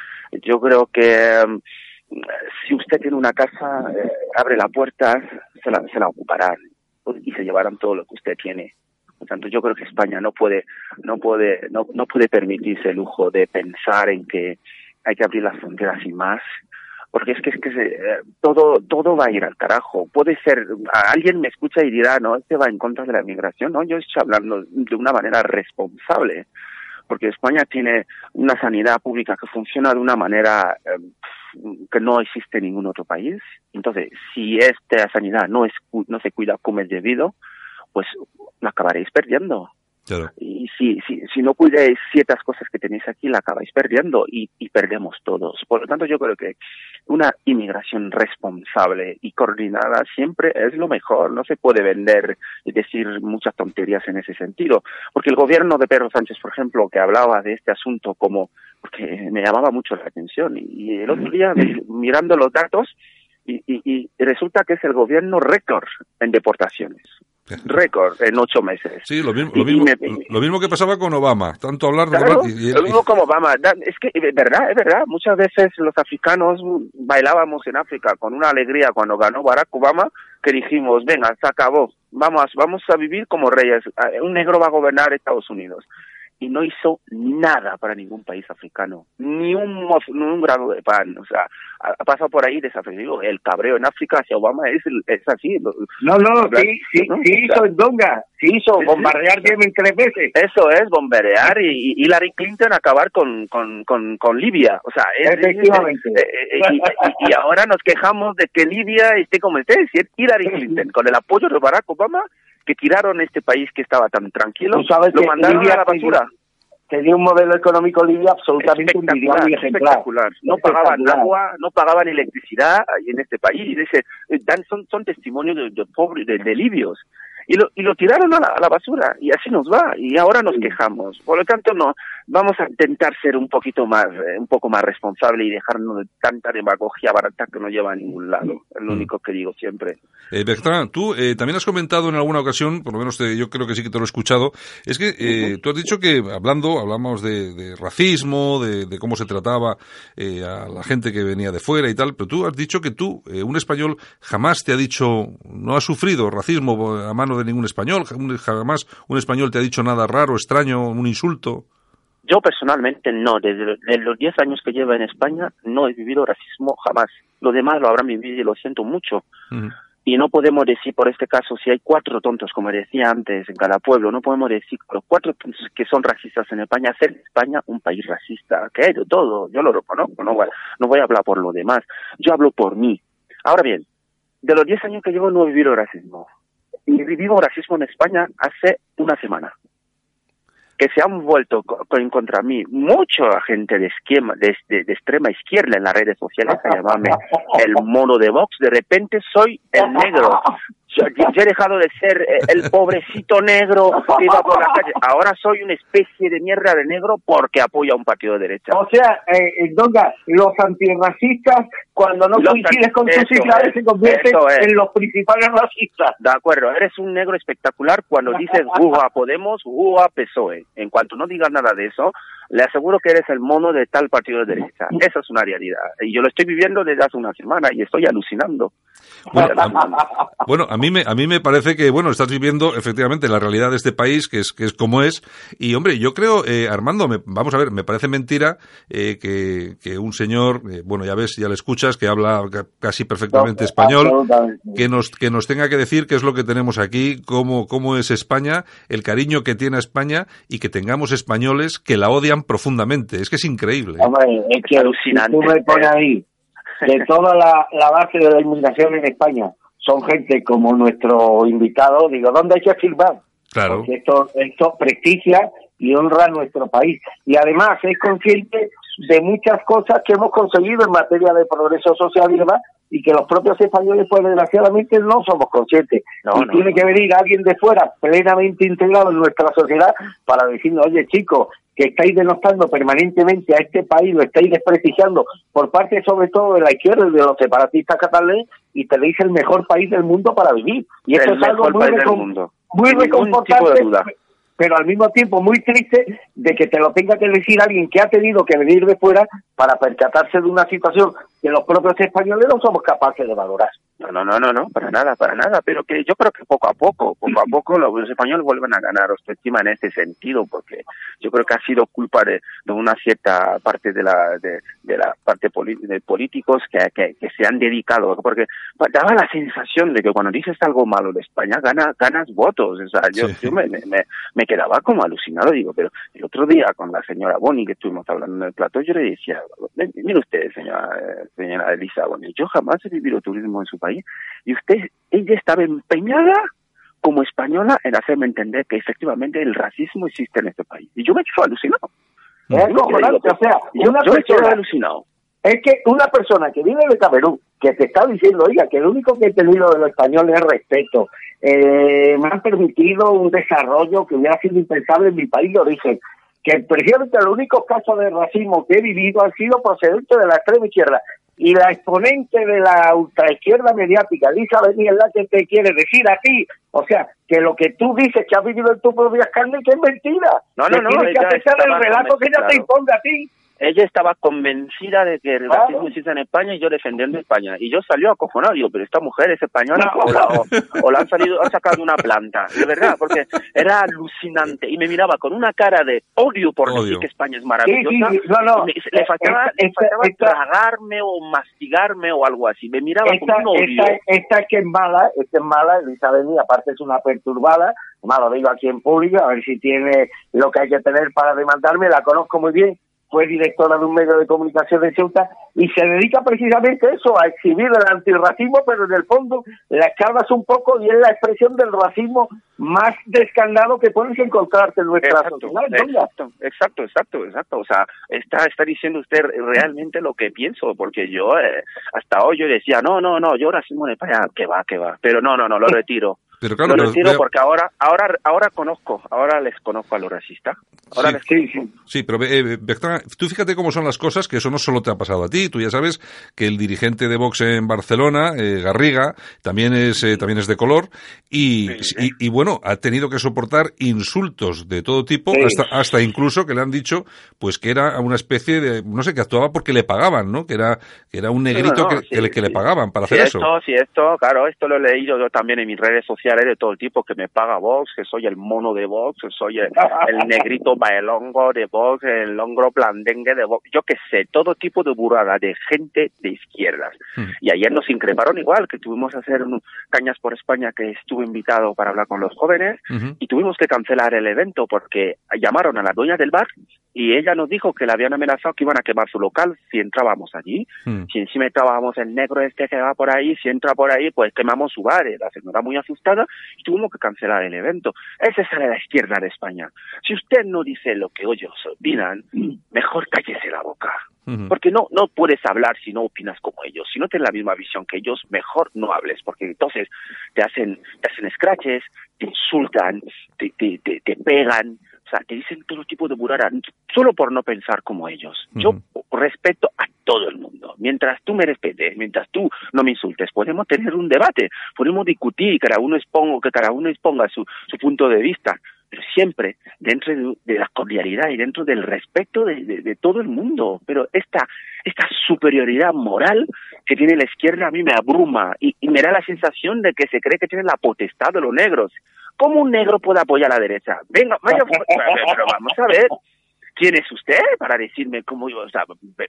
yo creo que em, si usted tiene una casa, eh, abre la puerta, se la, se la ocuparán y se llevarán todo lo que usted tiene. Tanto, yo creo que España no puede, no puede, no, no puede permitirse el lujo de pensar en que hay que abrir las fronteras y más, porque es que es que se, eh, todo todo va a ir al carajo. Puede ser, alguien me escucha y dirá, no, este va en contra de la migración. No, yo estoy hablando de una manera responsable. porque España tiene una sanidad pública que funciona de una manera eh, que no existe en ningún otro país. Entonces, si esta sanidad no, es, no se cuida como es debido, pues la acabaréis perdiendo. Y si, si, si no cuidáis ciertas cosas que tenéis aquí, la acabáis perdiendo y, y, perdemos todos. Por lo tanto, yo creo que una inmigración responsable y coordinada siempre es lo mejor. No se puede vender y decir muchas tonterías en ese sentido. Porque el gobierno de Pedro Sánchez, por ejemplo, que hablaba de este asunto como, porque me llamaba mucho la atención. Y, el otro día, mirando los datos, y, y, y resulta que es el gobierno récord en deportaciones récord en ocho meses. Sí, lo mismo, lo, mismo, lo mismo que pasaba con Obama, tanto hablar de Obama. lo mismo como Obama. Es que es verdad, es verdad. Muchas veces los africanos bailábamos en África con una alegría cuando ganó Barack Obama, que dijimos, venga, se acabó, vamos, vamos a vivir como reyes. Un negro va a gobernar Estados Unidos y no hizo nada para ningún país africano, ni un, ni un grado de pan, o sea, ha, pasado por ahí desapercibido. El cabreo en África hacia Obama es, es así. No, no, sí, sí, sí hizo en Donga, sí hizo bombardear Yemen tres veces. Eso es, bombardear y, y Hillary Clinton acabar con, con, con, con Libia, o sea, Efectivamente. y, ahora nos quejamos de que Libia esté como esté, si es Hillary Clinton, con el apoyo de Barack Obama, que tiraron este país que estaba tan tranquilo, lo mandaron a la basura. Tenía un modelo económico libia absolutamente espectacular, espectacular. No pagaban agua, no pagaban electricidad en este país. Eh, son, son testimonios de, de pobres, de libios y lo, y lo tiraron a la, basura y así nos va y ahora nos quejamos. Por lo tanto, no vamos a intentar ser un poquito más, eh, un poco más responsable y dejarnos de tanta demagogia barata que no lleva a ningún lado. Es lo mm. único que digo siempre. Eh, Bertrand, tú eh, también has comentado en alguna ocasión, por lo menos yo creo que sí que te lo he escuchado, es que eh, tú has dicho que hablando, hablamos de, racismo, de, de, cómo se trataba eh, a la gente que venía de fuera y tal, pero tú has dicho que tú, un español, jamás te ha dicho, no ha sufrido racismo a mano de ningún español, jamás un español te ha dicho nada raro, extraño, un insulto. Yo personalmente no, desde, los 10 años que llevo en España no he vivido racismo jamás. Lo demás lo habrán vivido y lo siento mucho. Y no podemos decir, por este caso, si hay cuatro tontos, como decía antes, en cada pueblo, no podemos decir los cuatro tontos que son racistas en España, hacer España un país racista, que hay de todo, yo lo reconozco, no no voy a hablar por lo demás, yo hablo por mí. Ahora bien, de los 10 años que llevo no he vivido racismo y vivimos racismo en España hace una semana que se han vuelto contra mí mucha gente de, esquema, de, de, extrema izquierda en las redes sociales a llamarme el mono de Vox, de repente soy el negro. Yo, he dejado de ser eh, el pobrecito negro que iba por la calle. Ahora soy una especie de mierda de negro porque apoya a un partido de derecha. O sea, eh, Donga, los antirracistas, cuando no coincides con tus ideales, se convierten en los principales racistas. De acuerdo, eres un negro espectacular cuando dices a Podemos, a PSOE. En cuanto no digas nada de eso, le aseguro que eres el mono de tal partido de derecha. Esa es una realidad. Y yo lo estoy viviendo desde hace una semana y estoy alucinando. Bueno, a, mí me, a mí me parece que, bueno, estás viviendo efectivamente la realidad de este país, que es, que es como es. Y, hombre, yo creo, eh, Armando, vamos a ver, me parece mentira eh, que, que, un señor, eh, bueno, ya ves, ya le escuchas, que habla casi perfectamente español, que nos, que nos tenga que decir qué es lo que tenemos aquí, cómo, cómo es España, el cariño que tiene a España y que tengamos españoles que la odian profundamente. Es que es increíble. Hombre, es que alucinante. ahí que toda la, la base de la inmigración en España son gente como nuestro invitado, digo, ¿dónde hay que firmar? Claro. Porque esto, esto prestigia y honra a nuestro país. Y además es consciente de muchas cosas que hemos conseguido en materia de progreso social y demás, y que los propios españoles, pues desgraciadamente, no somos conscientes. y tiene que venir alguien de fuera plenamente integrado en nuestra sociedad para decirnos, oye chicos, que estáis denostando permanentemente a este país, lo estáis desprestigiando por parte sobre todo de la izquierda y de los separatistas catalanes y tenéis el mejor país del mundo para vivir. Y eso es algo muy, muy reconfortante, pero al mismo tiempo muy triste de que te lo tenga que decir alguien que ha tenido que venir de fuera para percatarse de una situación que los propios españoles no somos capaces de valorar. No, no, no, no, para nada, para nada, pero que yo creo que poco a poco, poco a poco los españoles vuelven a ganar autoestima en este sentido, porque yo creo que ha sido culpa de, una cierta parte de la de, la parte de políticos que, que, se han dedicado, porque daba la sensación de que cuando dices algo malo de España gana, ganas votos, o sea, yo, yo me, me, me, quedaba como alucinado, digo, pero el otro día con la señora Boni que estuvimos hablando en el plato, yo le decía, mire usted, señora, eh, señora Elisa Boni, yo jamás he vivido turismo en su país y usted, ella estaba empeñada como española en hacerme entender que efectivamente el racismo existe en este país. Y yo me quedo alucinado. Es no, o sea, yo, una persona, alucinado. Es que una persona que vive de Camerún, que te está diciendo, oiga, que lo único que he tenido de los españoles es respeto, eh, me han permitido un desarrollo que hubiera sido impensable en mi país de origen, que precisamente los únicos casos de racismo que he vivido han sido procedentes de la extrema izquierda y la exponente de la ultraizquierda mediática, es la que te quiere decir a ti, o sea, que lo que tú dices que has vivido en tu propia carne que es mentira. No, no, no. Tienes que aceptar el relato que ella te imponga a ti ella estaba convencida de que el racismo existe en España y yo defendiendo España. Y yo salió acojonado, digo, pero esta mujer es española o, la, han salido, ha sacado una planta, de verdad, porque era alucinante. Y me miraba con una cara de odio por decir que España es maravillosa. le faltaba, tragarme o mastigarme o algo así. Me miraba con un odio. Esta, es que es mala, esta es mala, Elizabeth, aparte es una perturbada, malo digo aquí en público, a ver si tiene lo que hay que tener para demandarme, la conozco muy bien fue directora de un medio de comunicación de Ceuta y se dedica precisamente a eso, a exhibir el antirracismo, pero en el fondo la escarbas un poco y es la expresión del racismo más descandado que puedes encontrarte en nuestra exacto, Exacto, exacto, exacto, exacto. O sea, está, está diciendo usted realmente lo que pienso, porque yo eh, hasta hoy yo decía, no, no, no, yo racismo en España, que va, que va. Pero no, no, no, lo retiro. Pero claro, lo retiro porque ahora, ahora, ahora conozco, ahora les conozco a los racistas. Ahora sí, sí, pero eh, tú fíjate cómo son las cosas, que eso no solo te ha pasado a ti. Tú ya sabes que el dirigente de Vox en Barcelona, eh, Garriga, también es, eh, también es de color y, y, bueno, ha tenido que soportar insultos de todo tipo, hasta, hasta incluso que le han dicho, pues que era una especie de, no sé, que actuaba porque le pagaban, ¿no? Que era, que era un negrito que, le, que, le, pagaban para hacer eso. Esto, sí, esto, claro, esto lo he leído yo también en mis redes sociales de todo tipo que me paga Vox, que soy el mono de Vox, que soy el, negrito bailongo de Vox, el hongro blandengue de Vox, yo qué sé, todo tipo de burrada de gente de izquierdas. Hmm. Y ayer nos increparon igual, que tuvimos que hacer un Cañas por España, que estuve invitado para hablar con los jóvenes, y tuvimos que cancelar el evento porque llamaron a la dueña del bar y ella nos dijo que le habían amenazado que iban a quemar su local si entrábamos allí. Hmm. Si encima entrábamos el negro este que va por ahí, si entra por ahí, pues quemamos su bar. La señora muy asustada y tuvimos que cancelar el evento. Esa es la izquierda de España. Si usted no dice lo que ellos opinan, mejor cállese la boca. Porque no, no puedes hablar si no opinas como ellos. Si no tienes la misma visión que ellos, mejor no hables, porque entonces te hacen, te hacen scratches, te insultan, te, te, te pegan, o sea, te dicen todo tipo de burara solo por no pensar como ellos. Yo respeto a todo el mundo. Mientras tú me respetes, mientras tú no me insultes, podemos tener un debate, podemos discutir, cada uno exponga, que cada uno exponga su, su punto de vista, pero siempre dentro de, la cordialidad y dentro del respeto de, todo el mundo. Pero esta, esta superioridad moral que tiene la izquierda a mí me abruma y, y me da la sensación de que se cree que tiene la potestad de los negros. ¿Cómo un negro puede apoyar a la derecha? Venga, vaya, pero vamos a ver. ¿Quién es usted para decirme cómo yo, o sea,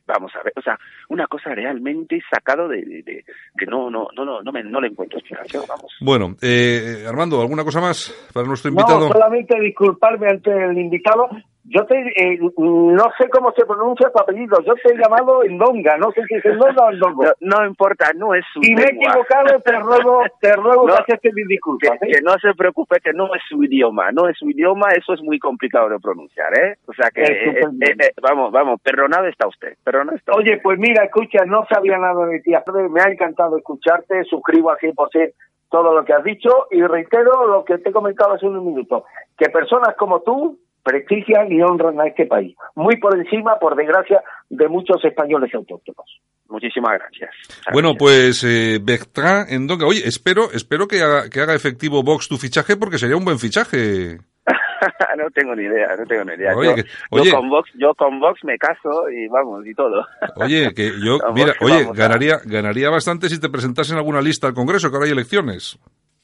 vamos a ver, o sea, una cosa realmente sacado de, de, que no, no, no, no, no, me, no le encuentro explicación, vamos. Bueno, eh, Armando, ¿alguna cosa más para nuestro invitado? No, solamente disculparme ante el invitado yo te, eh, no sé cómo se pronuncia tu apellido, yo te he llamado Endonga, no sé si es Endonga o Endongo. No, no importa, no es su Si me he equivocado, te ruego, te ruego que aceptes mis disculpas. Que, no se preocupe, que no es su idioma, no es su idioma, eso es muy complicado de pronunciar, ¿eh? O sea que, eh, eh, vamos, vamos, perdonado está usted, perdonado está Oye, pues mira, escucha, no sabía nada de ti, me ha encantado escucharte, suscribo al 100% todo lo que has dicho y reitero lo que te he comentado hace un minuto, que personas como tú prestigian y honran a este país, muy por encima, por desgracia, de muchos españoles autóctonos. Muchísimas gracias. Bueno, pues eh, Bertrand Endonga, oye, espero, espero que haga, que haga efectivo Vox tu fichaje porque sería un buen fichaje. no tengo ni idea, no tengo ni idea. yo, con Vox, yo con Vox me caso y vamos, y todo. Oye, que yo, mira, oye, ganaría, ganaría bastante si te presentasen en alguna lista al Congreso, que ahora hay elecciones.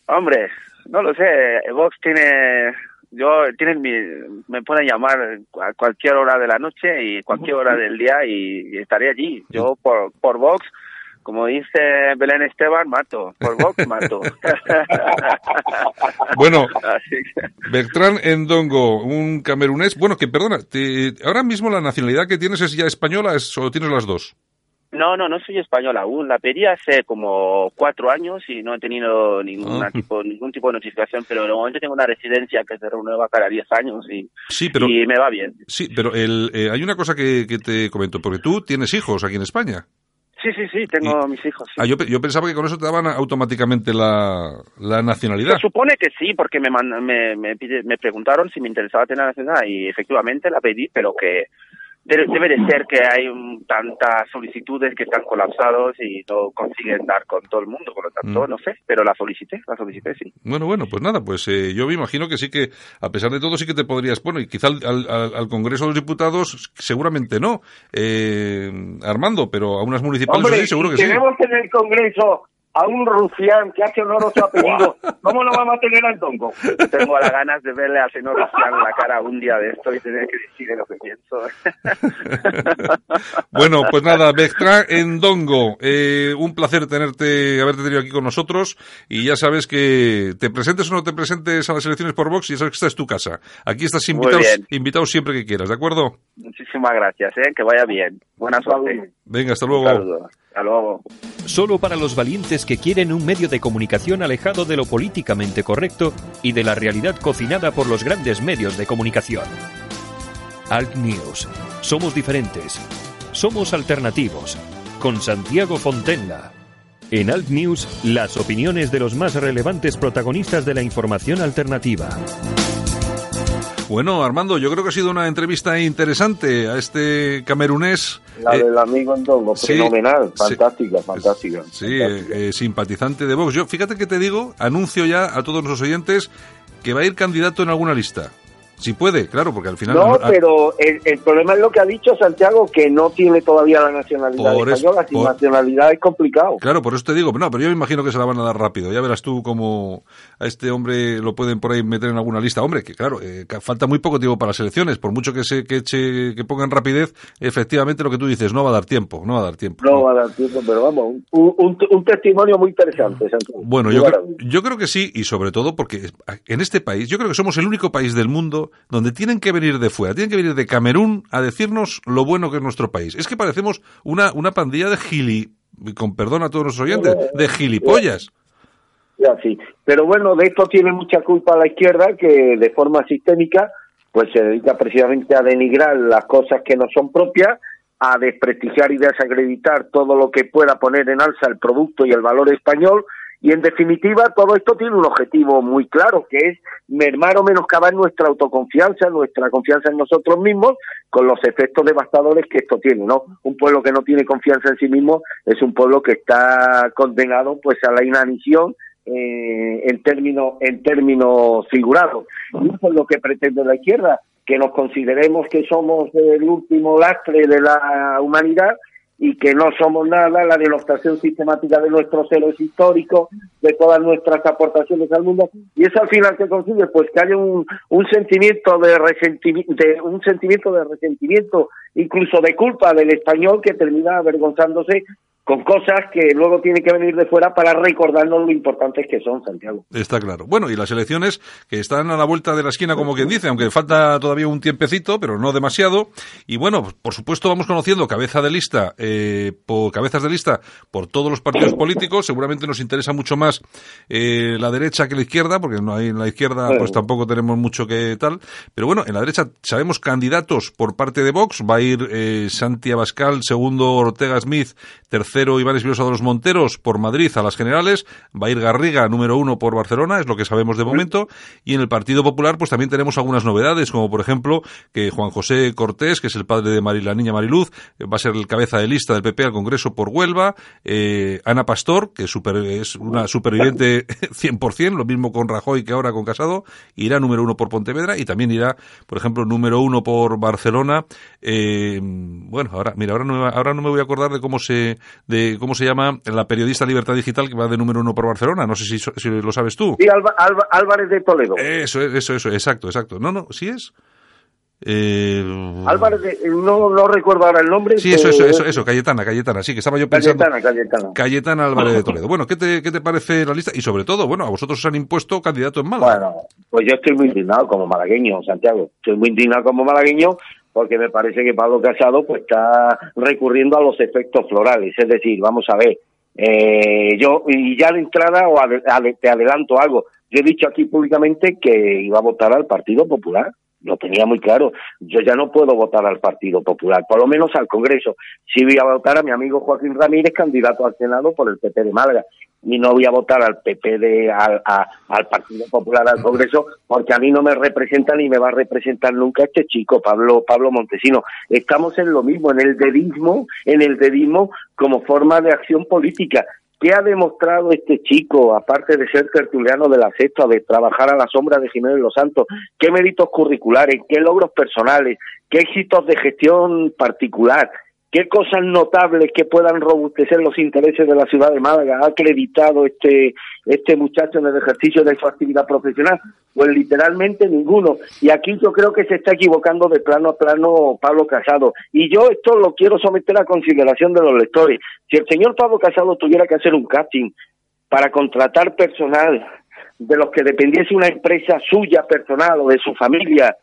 Hombre, no lo sé, Vox tiene yo tienen mi, me pueden llamar a cualquier hora de la noche y cualquier hora del día y, estaré allí. Yo por, por Vox como dice Belén Esteban, mato. Por Vox, mato. bueno, Bertrán Endongo, un camerunés. Bueno, que perdona, ahora mismo la nacionalidad que tienes es ya española o tienes las dos? No, no, no soy español aún. La pedí hace como cuatro años y no he tenido ningún, ah. tipo, ningún tipo de notificación, pero de momento tengo una residencia que se renueva cada diez años y, y me va bien. Sí, pero el, eh, hay una cosa que, que te comento, porque tú tienes hijos aquí en España. Sí, sí, sí, tengo mis hijos. Ah, yo, pensaba que con eso te daban automáticamente la, nacionalidad. Se supone que sí, porque me, me, me, me preguntaron si me interesaba tener la nacionalidad y efectivamente la pedí, pero que debe, de ser que hay tantas solicitudes que están colapsados y no consiguen dar con todo el mundo, por lo tanto, mm. no sé, pero la solicité, la solicité, sí. Bueno, bueno, pues nada, pues eh, yo me imagino que sí que, a pesar de todo, sí que te podrías, bueno, y quizá al, al, Congreso de los Diputados seguramente no, eh, Armando, pero a unas municipales sí, seguro que sí. Tenemos en el Congreso a un rufián que hace honor a su apellido, ¿cómo lo vamos a tener al tongo? Tengo las ganas de verle al señor rufián la cara un día de esto y tener que decir lo que pienso. bueno, pues nada, Bectra en Dongo, eh, un placer tenerte, haberte tenido aquí con nosotros y ya sabes que te presentes o no te presentes a las elecciones por Vox y ya sabes que esta es tu casa. Aquí estás invitado, invitado siempre que quieras, ¿de acuerdo? Muchísimas gracias, ¿eh? que vaya bien. Buena suerte. Venga, hasta luego. Hasta luego. Solo para los valientes que quieren un medio de comunicación alejado de lo políticamente correcto y de la realidad cocinada por los grandes medios de comunicación. Alt News. Somos diferentes. Somos alternativos. Con Santiago Fontenla. En Alt News, las opiniones de los más relevantes protagonistas de la información alternativa. Bueno, Armando, yo creo que ha sido una entrevista interesante a este camerunés. La del amigo Ndongo, fenomenal, fantástica, fantástica. Sí, eh, simpatizante de Vox. Yo, fíjate que te digo, anuncio ya a todos los oyentes que va a ir candidato en alguna lista. Si puede, claro, porque al final... No, pero el, problema es lo que ha dicho Santiago, que no tiene todavía la nacionalidad española. Sin nacionalidad es complicado. Claro, por eso te digo, no, pero yo me imagino que se la van a dar rápido. Ya verás tú cómo a este hombre lo pueden por ahí meter en alguna lista. Hombre, que claro, eh, falta muy poco tiempo para las elecciones. Por mucho que se que, eche, que pongan rapidez, efectivamente lo que tú dices, no va a dar tiempo, no va a dar tiempo. No, va a dar tiempo, pero vamos, un, un, testimonio muy interesante. Santiago. Bueno, yo creo, yo creo que sí, y sobre todo porque en este país, yo creo que somos el único país del mundo donde tienen que venir de fuera, tienen que venir de Camerún a decirnos lo bueno que es nuestro país. Es que parecemos una, una pandilla de gili, con perdón a todos los oyentes, de gilipollas. Sí, pero bueno, de esto tiene mucha culpa la izquierda que de forma sistémica pues se dedica precisamente a denigrar las cosas que no son propias, a desprestigiar y desacreditar todo lo que pueda poner en alza el producto y el valor español y en definitiva, todo esto tiene un objetivo muy claro, que es mermar o menoscabar nuestra autoconfianza, nuestra confianza en nosotros mismos, con los efectos devastadores que esto tiene, ¿no? Un pueblo que no tiene confianza en sí mismo es un pueblo que está condenado, pues, a la inanición eh, en términos en términos figurados. Y eso es lo que pretende la izquierda, que nos consideremos que somos el último lastre de la humanidad y que no somos nada, la denostación sistemática de nuestros héroes históricos, de todas nuestras aportaciones al mundo, y eso al final que consigue, pues que haya un, un sentimiento de resentimiento, de, un sentimiento de resentimiento, incluso de culpa del español que termina avergonzándose con cosas que luego tienen que venir de fuera para recordarnos lo importantes que son, Santiago. Está claro. Bueno, y las elecciones que están a la vuelta de la esquina, como quien dice, aunque falta todavía un tiempecito, pero no demasiado. Y bueno, por supuesto vamos conociendo cabeza de lista, eh, por cabezas de lista por todos los partidos políticos. Seguramente nos interesa mucho más eh, la derecha que la izquierda, porque no hay en la izquierda, pues tampoco tenemos mucho que tal. Pero bueno, en la derecha sabemos candidatos por parte de Vox. Va a ir eh, Santi Abascal, segundo Ortega Smith, tercero tercero Iván Espinosa de los Monteros por Madrid a las generales, va a ir Garriga número uno por Barcelona, es lo que sabemos de momento, y en el Partido Popular pues también tenemos algunas novedades, como por ejemplo que Juan José Cortés, que es el padre de la niña Mariluz, va a ser el cabeza de lista del PP al Congreso por Huelva, eh, Ana Pastor, que es una superviviente 100%, lo mismo con Rajoy que ahora con Casado, irá número uno por Pontevedra y también irá, por ejemplo, número uno por Barcelona. Eh, bueno, ahora, mira, ahora no, ahora no me voy a acordar de cómo se, de cómo se llama la periodista Libertad Digital que va de número uno por Barcelona. No sé si, si lo sabes tú. Sí, Álvarez de Toledo. Eso, eso, eso, exacto, exacto. No, no, sí es. Eh... Álvarez, no, no recuerdo ahora el nombre. Sí, eso, eso, eso, eso, Cayetana, Cayetana, sí, que estaba yo pensando. Cayetana, Cayetana. Cayetana Álvarez de Toledo. Bueno, ¿qué te, ¿qué te parece la lista? Y sobre todo, bueno, a vosotros os han impuesto candidato en Málaga. Bueno, pues yo estoy muy indignado como malagueño, Santiago. Estoy muy indignado como malagueño porque me parece que Pablo Casado pues está recurriendo a los efectos florales. Es decir, vamos a ver, eh, yo, y ya de entrada, o te adelanto algo, yo he dicho aquí públicamente que iba a votar al Partido Popular lo tenía muy claro. Yo ya no puedo votar al Partido Popular, por lo menos al Congreso. Sí voy a votar a mi amigo Joaquín Ramírez, candidato al Senado por el PP de Málaga. Y no voy a votar al PP de, al, al Partido Popular al Congreso, porque a mí no me representa ni me va a representar nunca este chico, Pablo, Pablo Montesino. Estamos en lo mismo, en el dedismo, en el dedismo como forma de acción política. ¿Qué ha demostrado este chico, aparte de ser tertuliano de la sexta, de trabajar a la sombra de Jiménez Los Santos? ¿Qué méritos curriculares? ¿Qué logros personales? ¿Qué éxitos de gestión particular? ¿Qué cosas notables que puedan robustecer los intereses de la ciudad de Málaga ha acreditado este, este muchacho en el ejercicio de su actividad profesional? Pues literalmente ninguno. Y aquí yo creo que se está equivocando de plano a plano Pablo Casado. Y yo esto lo quiero someter a consideración de los lectores. Si el señor Pablo Casado tuviera que hacer un casting para contratar personal de los que dependiese una empresa suya personal o de su familia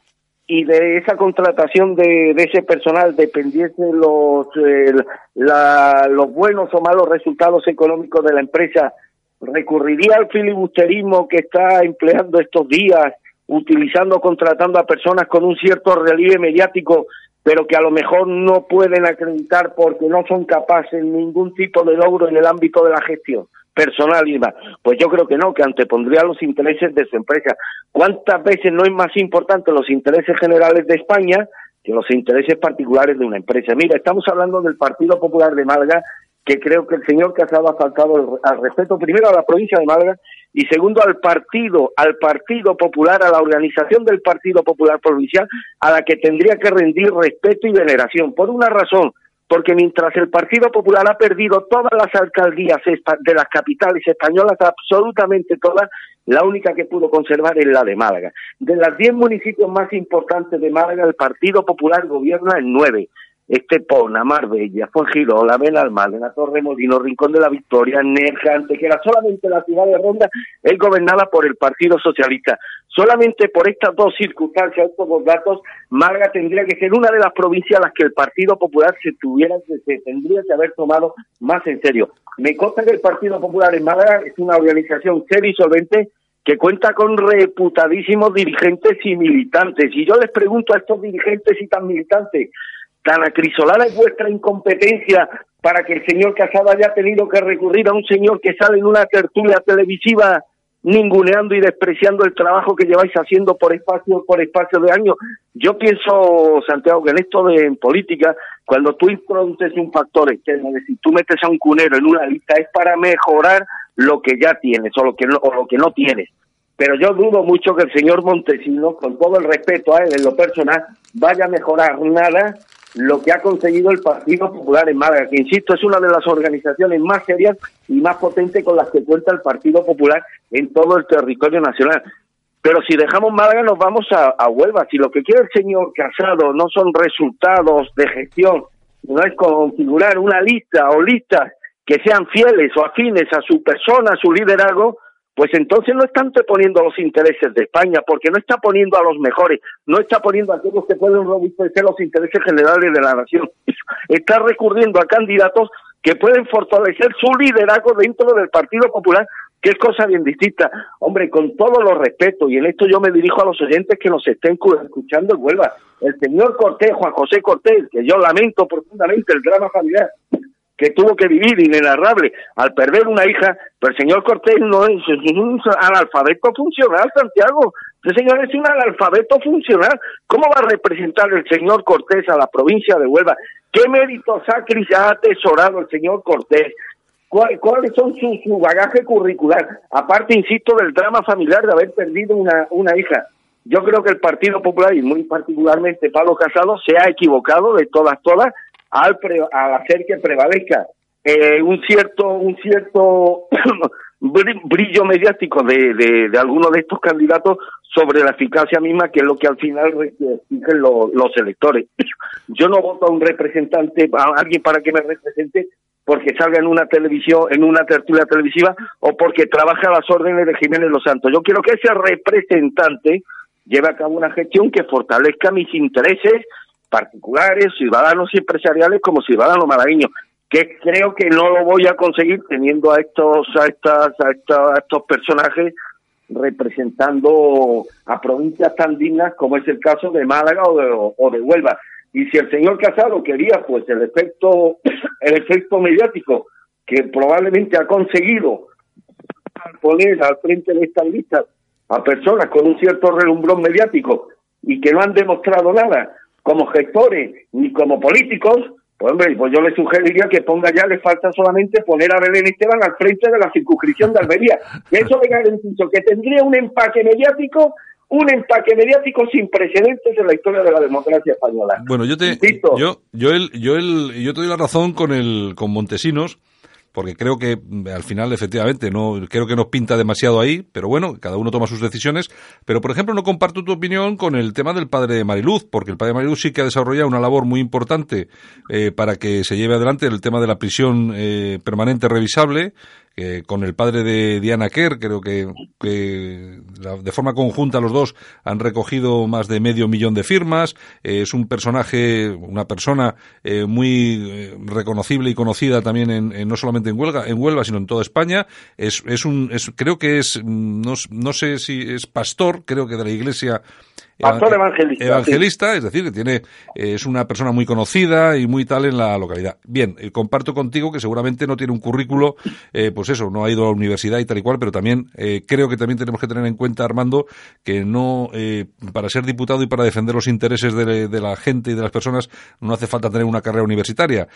y de esa contratación de, ese personal dependiesen los, eh, los buenos o malos resultados económicos de la empresa, recurriría al filibusterismo que está empleando estos días, utilizando, contratando a personas con un cierto relieve mediático, pero que a lo mejor no pueden acreditar porque no son capaces ningún tipo de logro en el ámbito de la gestión personal y demás. Pues yo creo que no, que antepondría los intereses de su empresa. ¿Cuántas veces no es más importante los intereses generales de España que los intereses particulares de una empresa? Mira, estamos hablando del Partido Popular de Málaga, que creo que el señor Casado ha faltado al respeto primero a la provincia de Málaga y segundo al partido, al Partido Popular, a la organización del Partido Popular Provincial, a la que tendría que rendir respeto y veneración. Por una razón, porque mientras el Partido Popular ha perdido todas las alcaldías de las capitales españolas, absolutamente todas, la única que pudo conservar es la de Málaga. De las diez municipios más importantes de Málaga, el Partido Popular gobierna en nueve. Estepona, Marbella, Fuengirola, Benalmádena, Torremolino, Rincón de la Victoria, Nerja, era solamente la ciudad de Ronda es gobernada por el Partido Socialista. Solamente por estas dos circunstancias, estos dos datos, Málaga tendría que ser una de las provincias a las que el Partido Popular se tuviera, se tendría que haber tomado más en serio. Me consta que el Partido Popular en Málaga es una organización seria y solvente que cuenta con reputadísimos dirigentes y militantes. Y yo les pregunto a estos dirigentes y tan militantes, Tan acrisolada es vuestra incompetencia para que el señor Casado haya tenido que recurrir a un señor que sale en una tertulia televisiva ninguneando y despreciando el trabajo que lleváis haciendo por espacio por espacio de años. Yo pienso, Santiago, que en esto de política, cuando tú introduces un factor externo, es decir, tú metes a un cunero en una lista, es para mejorar lo que ya tienes o lo que no, o lo que no tienes. Pero yo dudo mucho que el señor Montesino, con todo el respeto a él en lo personal, vaya a mejorar nada lo que ha conseguido el Partido Popular en Málaga, que insisto es una de las organizaciones más serias y más potentes con las que cuenta el Partido Popular en todo el territorio nacional. Pero si dejamos Málaga nos vamos a, a Huelva. Si lo que quiere el señor Casado no son resultados de gestión, no es configurar una lista o listas que sean fieles o afines a su persona, a su liderazgo, pues entonces no está anteponiendo los intereses de España, porque no está poniendo a los mejores, no está poniendo a aquellos que pueden robustecer los intereses generales de la nación, está recurriendo a candidatos que pueden fortalecer su liderazgo dentro del Partido Popular, que es cosa bien distinta. Hombre, con todo los respeto, y en esto yo me dirijo a los oyentes que nos estén escuchando en Huelva, el señor Cortés, Juan José Cortés, que yo lamento profundamente el drama familiar, que tuvo que vivir inenarrable al perder una hija, pero el señor Cortés no es, un analfabeto funcional, Santiago. Este señor es un analfabeto funcional. ¿Cómo va a representar el señor Cortés a la provincia de Huelva? ¿Qué méritos ha atesorado el señor Cortés? ¿Cuáles son su, su, bagaje curricular? Aparte, insisto, del drama familiar de haber perdido una, una hija. Yo creo que el Partido Popular, y muy particularmente Pablo Casado, se ha equivocado de todas, todas, al, al hacer que prevalezca eh, un cierto, un cierto brillo mediático de, de, de algunos de estos candidatos sobre la eficacia misma, que es lo que al final exigen los electores. Yo no voto a un representante, a alguien para que me represente, porque salga en una televisión, en una tertulia televisiva, o porque trabaja a las órdenes de Jiménez Los Santos. Yo quiero que ese representante lleve a cabo una gestión que fortalezca mis intereses particulares, ciudadanos y empresariales como ciudadano malagueño que creo que no lo voy a conseguir teniendo a estos a estas a estos personajes representando a provincias tan dignas como es el caso de Málaga o de, Huelva. Y si el señor Casado quería, pues el efecto, el efecto mediático que probablemente ha conseguido poner al frente de esta lista a personas con un cierto relumbrón mediático y que no han demostrado nada como gestores ni como políticos, pues hombre, pues yo le sugeriría que ponga ya, le falta solamente poner a Belén Esteban al frente de la circunscripción de Almería. Que eso le garantizo que tendría un empaque mediático un empaque mediático sin precedentes en la historia de la democracia española. Bueno, yo te, yo, yo, el, yo, el, yo te doy la razón con el, con Montesinos, porque creo que mm, al final efectivamente no creo que nos pinta demasiado ahí, pero bueno, cada uno toma sus decisiones, pero por ejemplo no comparto tu opinión con el tema del padre de Mariluz, porque el padre de Mariluz sí que ha desarrollado una labor muy importante eh, para que se lleve adelante el tema de la prisión eh, permanente revisable, con el padre de Diana Kerr, creo que, de forma conjunta los dos han recogido más de medio millón de firmas. Eh, es un personaje, una persona eh, muy eh, reconocible y conocida también en, no solamente en Huelva, en Huelva, sino en toda España. Es, es un, es, creo que es, no, no sé si es pastor, creo que de la iglesia Pastor evangelista. Evangelista, es decir, que tiene, eh, es una persona muy conocida y muy tal en la localidad. Bien, eh, comparto contigo que seguramente no tiene un currículo, eh, pues eso, no ha ido a la universidad y tal y cual, pero también creo que también tenemos que tener en cuenta, Armando, que no, para ser diputado y para defender los intereses de, la gente y de las personas, no hace falta tener una carrera universitaria,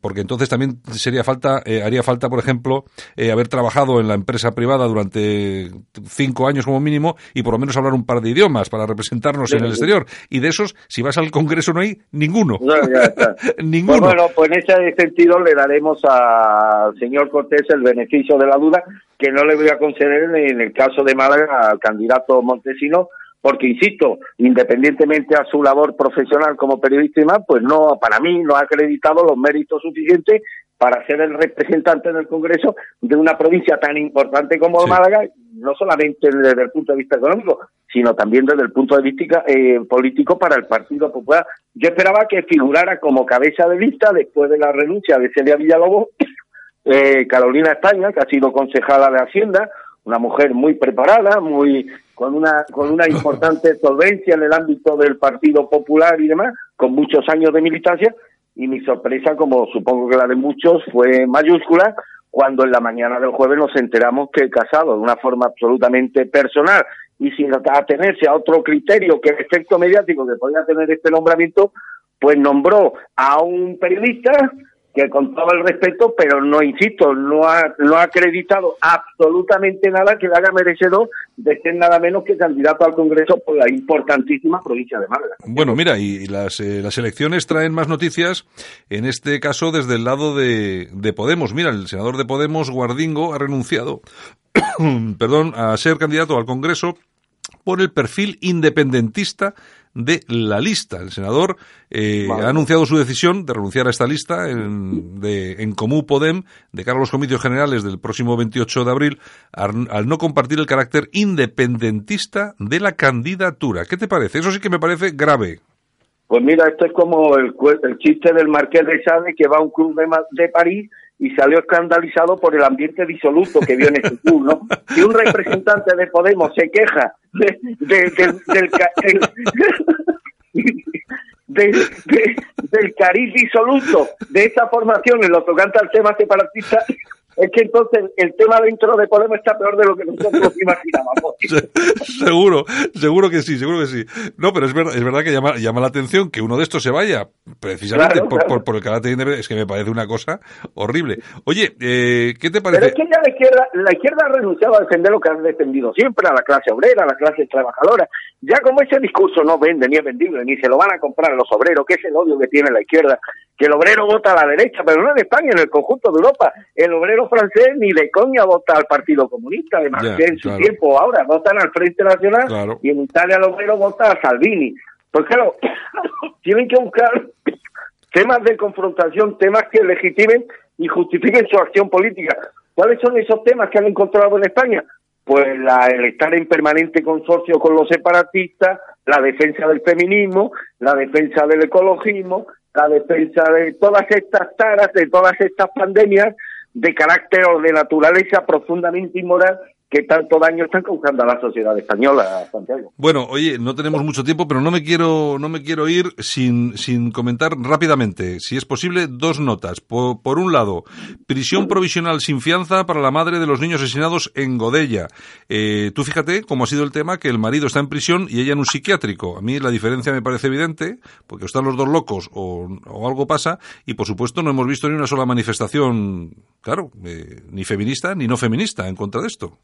porque entonces también sería falta, haría falta, por ejemplo, haber trabajado en la empresa privada durante cinco años como mínimo y por lo menos hablar un par de idiomas para representarnos en el exterior. Y de esos, si vas al Congreso no hay ninguno. ninguno. Pues bueno, pues en ese sentido le daremos al señor Cortés el beneficio de la duda, que no le voy a conceder en el caso de Málaga al candidato Montesino, porque insisto, independientemente a su labor profesional como periodista y más, pues no, para mí no ha acreditado los méritos suficientes para ser el representante en el Congreso de una provincia tan importante como Málaga, no solamente desde el punto de vista económico, sino también desde el punto de vista eh, político para el Partido Popular. Yo esperaba que figurara como cabeza de lista después de la renuncia de Celia Villalobos, eh, Carolina España, que ha sido concejala de Hacienda, una mujer muy preparada, muy con una con una importante solvencia en el ámbito del Partido Popular y demás, con muchos años de militancia, y mi sorpresa, como supongo que la de muchos, fue mayúscula cuando en la mañana del jueves nos enteramos que Casado, de una forma absolutamente personal y sin atenerse a otro criterio que el efecto mediático que podía tener este nombramiento, pues nombró a un periodista que con todo el respeto, pero no, insisto, no ha, no ha acreditado absolutamente nada que le haga merecedor de ser nada menos que candidato al Congreso por la importantísima provincia de Málaga. Bueno, mira, y las, eh, las elecciones traen más noticias, en este caso desde el lado de, de Podemos. Mira, el senador de Podemos, Guardingo, ha renunciado perdón, a ser candidato al Congreso por el perfil independentista de la lista. El senador eh, ha anunciado su decisión de renunciar a esta lista en, de, en Comú Podem de cara a los comicios generales del próximo 28 de abril al, no compartir el carácter independentista de la candidatura. ¿Qué te parece? Eso sí que me parece grave. Pues mira, esto es como el, el chiste del Marqués de Sade que va a un club de, de París y salió escandalizado por el ambiente disoluto que vio en ese club, ¿no? Si un representante de Podemos se queja de, del, del cariz disoluto de esta formación en lo tocante al tema separatista es que entonces el tema dentro de Podemos está peor de lo que nosotros imaginábamos. seguro, seguro que sí, seguro que sí. No, pero es verdad, es verdad que llama, llama la atención que uno de estos se vaya, precisamente por, Por, el carácter independiente, es que me parece una cosa horrible. Oye, eh, ¿qué te parece? Pero es que ya la izquierda, la izquierda ha renunciado a defender lo que ha defendido siempre, a la clase obrera, a la clase trabajadora. Ya como ese discurso no vende, ni es vendible, ni se lo van a comprar los obreros, que es el odio que tiene la izquierda, que el obrero vota a la derecha, pero no en España, en el conjunto de Europa. El obrero francés ni de coña vota al Partido Comunista, además que en su tiempo ahora votan al Frente Nacional y en Italia el obrero vota a Salvini. Pues claro, tienen que buscar temas de confrontación, temas que legitimen y justifiquen su acción política. ¿Cuáles son esos temas que han encontrado en España? Pues la, el estar en permanente consorcio con los separatistas, la defensa del feminismo, la defensa del ecologismo, la defensa de todas estas taras, de todas estas pandemias de carácter o de naturaleza profundamente inmoral que tanto daño están causando a la sociedad española, Santiago. Bueno, oye, no tenemos mucho tiempo, pero no me quiero, no me quiero ir sin, sin comentar rápidamente, si es posible, dos notas. Por, un lado, prisión provisional sin fianza para la madre de los niños asesinados en Godella. Eh, tú fíjate cómo ha sido el tema que el marido está en prisión y ella en un psiquiátrico. A mí la diferencia me parece evidente, porque están los dos locos o, algo pasa, y por supuesto no hemos visto ni una sola manifestación, claro, eh, ni feminista ni no feminista en contra de esto.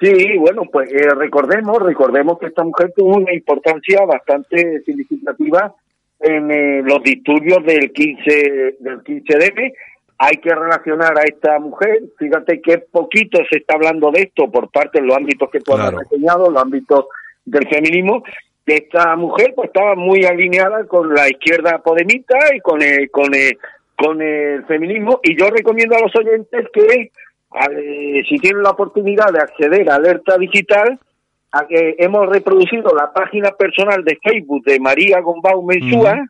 Sí, bueno, pues eh, recordemos, recordemos que esta mujer tuvo una importancia bastante significativa en eh, los disturbios del 15 del 15 Hay que relacionar a esta mujer, fíjate que poquito se está hablando de esto por parte de los ámbitos que tú has enseñado, los ámbitos del feminismo, esta mujer pues estaba muy alineada con la izquierda podemita y con el, con el, con el feminismo. Y yo recomiendo a los oyentes que si tienen la oportunidad de acceder a Alerta Digital, a que hemos reproducido la página personal de Facebook de María Gombau Mensúa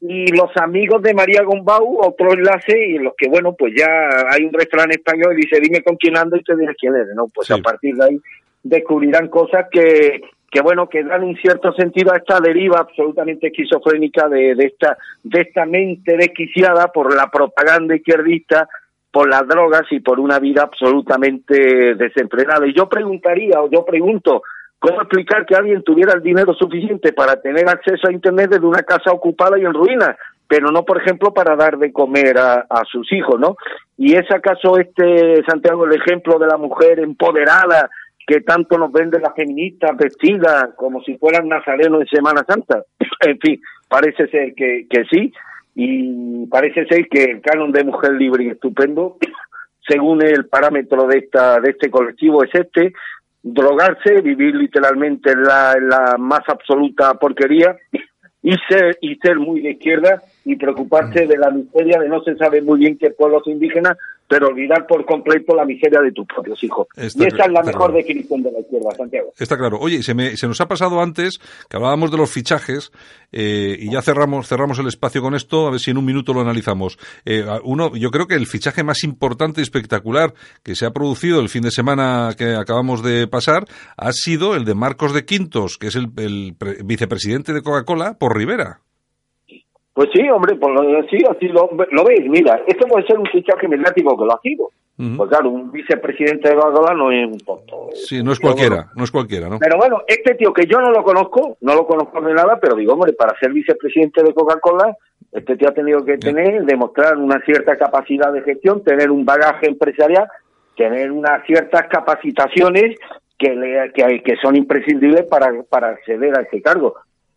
y los amigos de María Gombau, otro enlace, y en los que, bueno, pues ya hay un refrán español y dice, dime con quién ando y te diré quién eres, ¿no? Pues a partir de ahí descubrirán cosas que, que bueno, que dan un cierto sentido a esta deriva absolutamente esquizofrénica de, de esta, de esta mente desquiciada por la propaganda izquierdista por las drogas y por una vida absolutamente desenfrenada. Y yo preguntaría, o yo pregunto, ¿cómo explicar que alguien tuviera el dinero suficiente para tener acceso a Internet desde una casa ocupada y en ruinas? pero no, por ejemplo, para dar de comer a, sus hijos, ¿no? Y es acaso este, Santiago, el ejemplo de la mujer empoderada que tanto nos vende las feministas vestidas como si fueran nazarenos en Semana Santa. en fin, parece ser que, que sí, y parece ser que el canon de mujer libre y estupendo, según el parámetro de esta de este colectivo es este, drogarse, vivir literalmente en la, la más absoluta porquería y ser y ser muy de izquierda y preocuparse de la miseria de no se sabe muy bien qué pueblos indígenas pero olvidar por completo la miseria de tus propios hijos. y esa es la mejor definición de la izquierda, Santiago. Está claro. Oye, se, me, se nos ha pasado antes que hablábamos de los fichajes eh, y ya cerramos, cerramos el espacio con esto, a ver si en un minuto lo analizamos. Eh, uno, yo creo que el fichaje más importante y espectacular que se ha producido el fin de semana que acabamos de pasar ha sido el de Marcos de Quintos, que es el, el vicepresidente de Coca-Cola, por Rivera. Pues sí, hombre, pues sí, así lo, lo veis. Mira, esto puede ser un fichaje mediático que lo ha sido. Pues claro, un vicepresidente de Coca-Cola no es un tonto. Sí, no es cualquiera, no es cualquiera, ¿no? Pero bueno, este tío que yo no lo conozco, no lo conozco de nada, pero digo, hombre, para ser vicepresidente de Coca-Cola, este tío ha tenido que tener, demostrar una cierta capacidad de gestión, tener un bagaje empresarial, tener unas ciertas capacitaciones que, le, que, que son imprescindibles para, para acceder a ese cargo.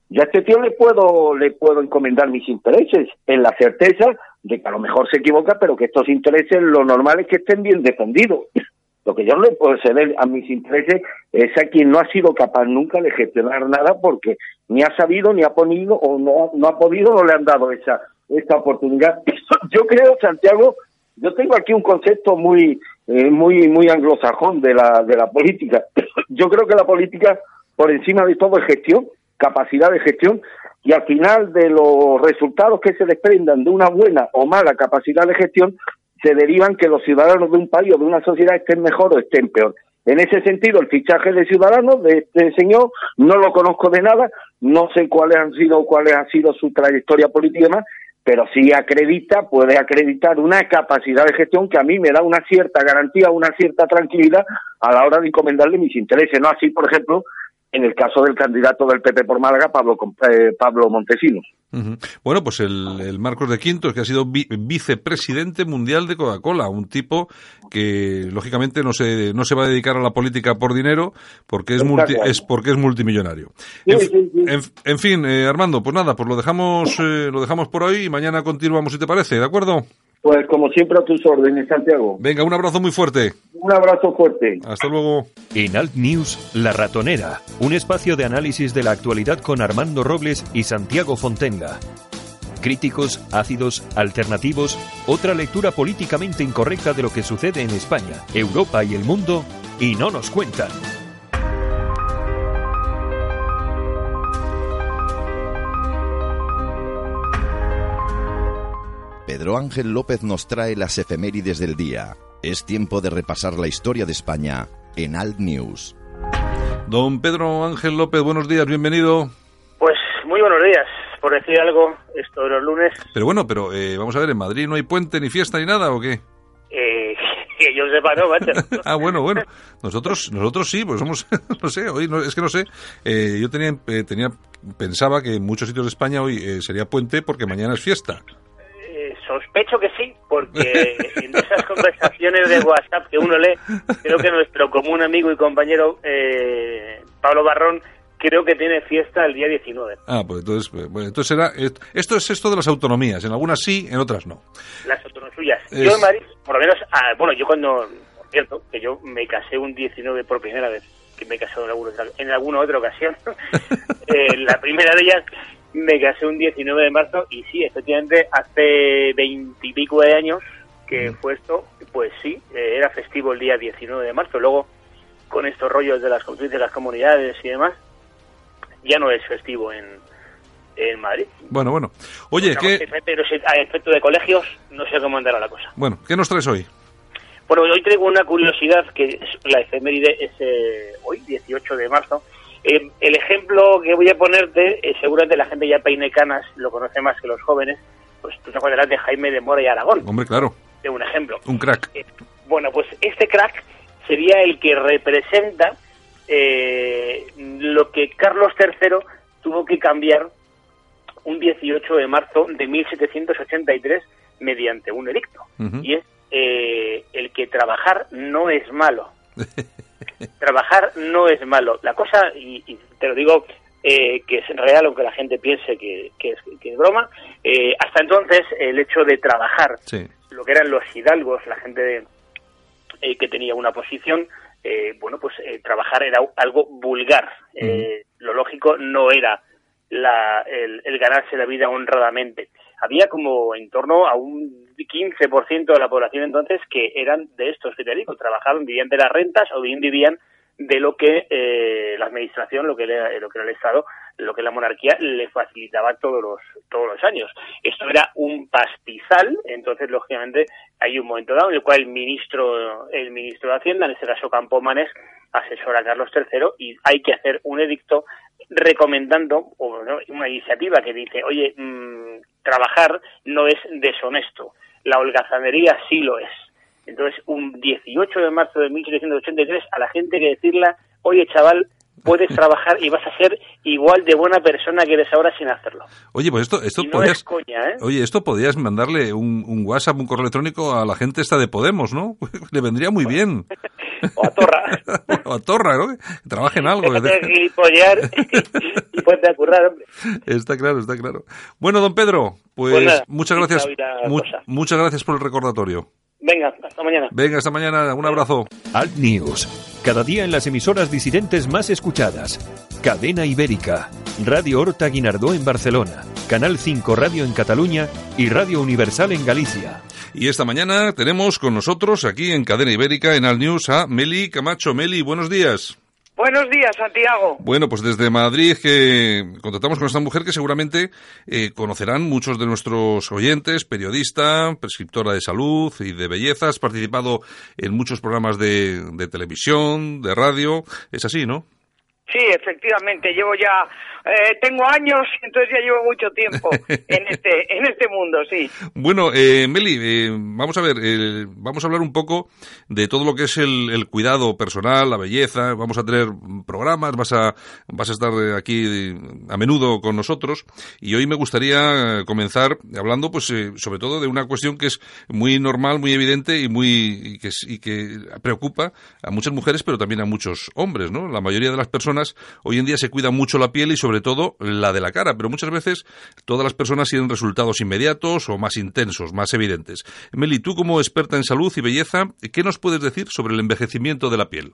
Ya a este tío le puedo, le puedo encomendar mis intereses, en la certeza de que a lo mejor se equivoca, pero que estos intereses lo normal es que estén bien defendidos. Lo que yo le puedo ceder a mis intereses es a quien no ha sido capaz nunca de gestionar nada porque ni ha sabido, ni ha podido, o no, no ha podido, no le han dado esa, esa oportunidad. Yo creo, Santiago, yo tengo aquí un concepto muy, eh, muy, muy anglosajón de la, de la política. Yo creo que la política, por encima de todo, es gestión capacidad de gestión y al final de los resultados que se desprendan de una buena o mala capacidad de gestión se derivan que los ciudadanos de un país o de una sociedad estén mejor o estén peor. En ese sentido, el fichaje de Ciudadanos de este señor no lo conozco de nada, no sé cuáles han sido, cuál ha sido su trayectoria política y demás, pero sí acredita, puede acreditar una capacidad de gestión que a mí me da una cierta garantía, una cierta tranquilidad a la hora de encomendarle mis intereses, no así, por ejemplo, en el caso del candidato del PP por Málaga, Pablo, eh, Pablo Montesinos. Bueno, pues el, Marcos de Quintos, que ha sido vicepresidente mundial de Coca-Cola, un tipo que lógicamente no se, no se va a dedicar a la política por dinero porque es, es porque es multimillonario. en, fin, eh, Armando, pues nada, pues lo dejamos, eh, lo dejamos por hoy y mañana continuamos si te parece, ¿de acuerdo? Pues como siempre a tus órdenes, Santiago. Venga, un abrazo muy fuerte. Un abrazo fuerte. Hasta luego. En Alt News, La Ratonera, un espacio de análisis de la actualidad con Armando Robles y Santiago Fontenga. Críticos, ácidos, alternativos, otra lectura políticamente incorrecta de lo que sucede en España, Europa y el mundo, y no nos cuentan. Pedro Ángel López nos trae las efemérides del día. Es tiempo de repasar la historia de España en Alt News. Don Pedro Ángel López, buenos días, bienvenido. Pues muy buenos días, por decir algo, esto de los lunes. Pero bueno, pero eh, vamos a ver, ¿en Madrid no hay puente, ni fiesta, ni nada o qué? Eh, que yo sepa, no, macho. ah, bueno, bueno. Nosotros, nosotros sí, pues somos, no sé, hoy no, es que no sé. Eh, yo tenía, eh, tenía, pensaba que en muchos sitios de España hoy eh, sería puente porque mañana es fiesta. Sospecho que sí, porque en esas conversaciones de WhatsApp que uno lee, creo que nuestro común amigo y compañero eh, Pablo Barrón creo que tiene fiesta el día 19. Ah, pues entonces, pues, entonces será, esto es esto de las autonomías, en algunas sí, en otras no. Las autonomías. Yo en Madrid, por lo menos, ah, bueno, yo cuando, cierto, que yo me casé un 19 por primera vez, que me he casado en alguna, en alguna otra ocasión, eh, la primera de ellas me casé un 19 de marzo y sí, efectivamente, hace veintipico de años que fue esto, pues sí, eh, era festivo el día 19 de marzo. Luego, con estos rollos de las de las comunidades y demás, ya no es festivo en, en Madrid. Bueno, bueno. Oye, ¿qué...? Pero a efecto de colegios, no sé cómo andará la cosa. Bueno, ¿qué nos traes hoy? Bueno, hoy traigo una curiosidad que la efeméride es eh, hoy, 18 de marzo, eh, el ejemplo que voy a ponerte, eh, seguramente la gente ya peine canas, lo conoce más que los jóvenes, pues tú te acuerdas de Jaime de Mora y Aragón. Hombre, claro. De un ejemplo. Un crack. Eh, bueno, pues este crack sería el que representa lo que Carlos III tuvo que cambiar un 18 de marzo de 1783 mediante un edicto. Y es el que trabajar no es malo. trabajar no es malo. La cosa, y, te lo digo eh, que es real, aunque la gente piense que, es, broma, eh, hasta entonces el hecho de trabajar, lo que eran los hidalgos, la gente eh, que tenía una posición, bueno, pues trabajar era algo vulgar. lo lógico no era la, el, ganarse la vida honradamente. Había como en torno a un 15% de la población entonces que eran de estos que trabajaban, vivían de las rentas o bien vivían de lo que eh, la administración, lo que, era, lo que era el Estado, lo que la monarquía le facilitaba todos los, todos los años. Esto era un pastizal, entonces lógicamente hay un momento dado en el cual el ministro, el ministro de Hacienda, en este caso Campomanes, asesora a Carlos III y hay que hacer un edicto recomendando o una iniciativa que dice, oye, mmm, trabajar no es deshonesto, la holgazanería sí lo es. Entonces, un 18 de marzo de 1783, a la gente que decirla, oye chaval, puedes trabajar y vas a ser igual de buena persona que eres ahora sin hacerlo. Oye, pues esto, esto podías, ¿eh? Oye, esto podías mandarle un, un, WhatsApp, un correo electrónico a la gente esta de Podemos, ¿no? Le vendría muy bien. O a Torra. o a Torra, ¿no? Que trabajen algo. y puede currar, hombre. Está claro, está claro. Bueno, don Pedro, pues, pues muchas gracias. muchas gracias por el recordatorio. Venga, hasta mañana. Venga, hasta mañana. Un abrazo. Alt News. Cada día en las emisoras disidentes más escuchadas. Cadena Ibérica. Radio Horta Guinardó en Barcelona. Canal 5 Radio en Cataluña y Radio Universal en Galicia. Y esta mañana tenemos con nosotros aquí en Cadena Ibérica en Alt News a Meli Camacho. Meli, buenos días. Buenos días, Santiago. Bueno, pues desde Madrid que contactamos con esta mujer que seguramente eh, conocerán muchos de nuestros oyentes, periodista, prescriptora de salud y de belleza, has participado en muchos programas de, de televisión, de radio, es así, ¿no? Sí, efectivamente, llevo ya eh, tengo años, entonces ya llevo mucho tiempo en este, en este mundo, sí. Bueno, eh, Meli, eh, vamos a ver, eh, vamos a hablar un poco de todo lo que es el, el, cuidado personal, la belleza. Vamos a tener programas, vas a, vas a estar aquí a menudo con nosotros. Y hoy me gustaría comenzar hablando, pues, sobre todo de una cuestión que es muy normal, muy evidente y muy y que, y que preocupa a muchas mujeres, pero también a muchos hombres, ¿no? La mayoría de las personas hoy en día se cuida mucho la piel y sobre todo la de la cara, pero muchas veces todas las personas tienen resultados inmediatos o más intensos, más evidentes. Meli, tú como experta en salud y belleza, ¿qué nos puedes decir sobre el envejecimiento de la piel?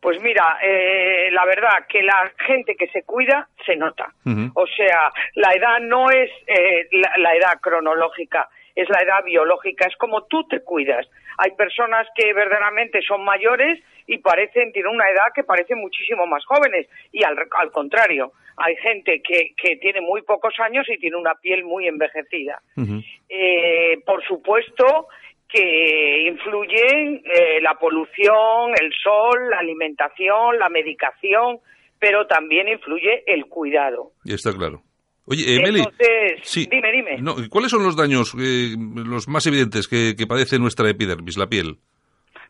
Pues mira, eh, la verdad que la gente que se cuida se nota. O sea, la edad no es eh, la, la edad cronológica, es la edad biológica, es como tú te cuidas. Hay personas que verdaderamente son mayores y parecen, tienen una edad que parece muchísimo más jóvenes. Y al, al contrario, hay gente que, que, tiene muy pocos años y tiene una piel muy envejecida. Uh -huh. eh, por supuesto que influyen eh, la polución, el sol, la alimentación, la medicación, pero también influye el cuidado. Y está claro. Oye, eh, Meli, sí, dime, dime. No, ¿Cuáles son los daños, eh, los más evidentes que, que padece nuestra epidermis, la piel?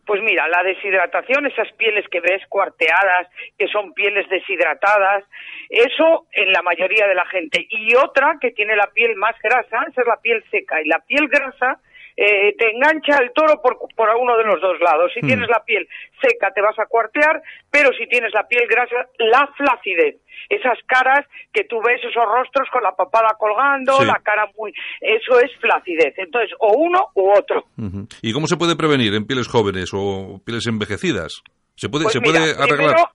Pues mira, la deshidratación, esas pieles que ves cuarteadas, que son pieles deshidratadas, eso en la mayoría de la gente. Y otra que tiene la piel más grasa, esa es la piel seca. Y la piel grasa eh, te engancha el toro por, por uno de los dos lados. Si mm. tienes la piel seca te vas a cuartear, pero si tienes la piel grasa, la flacidez. Esas caras que tú ves, esos rostros con la papada colgando, sí. la cara muy... Eso es flacidez. Entonces, o uno u otro. Uh -huh. ¿Y cómo se puede prevenir en pieles jóvenes o pieles envejecidas? ¿Se puede, pues ¿se mira, puede arreglar? Primero,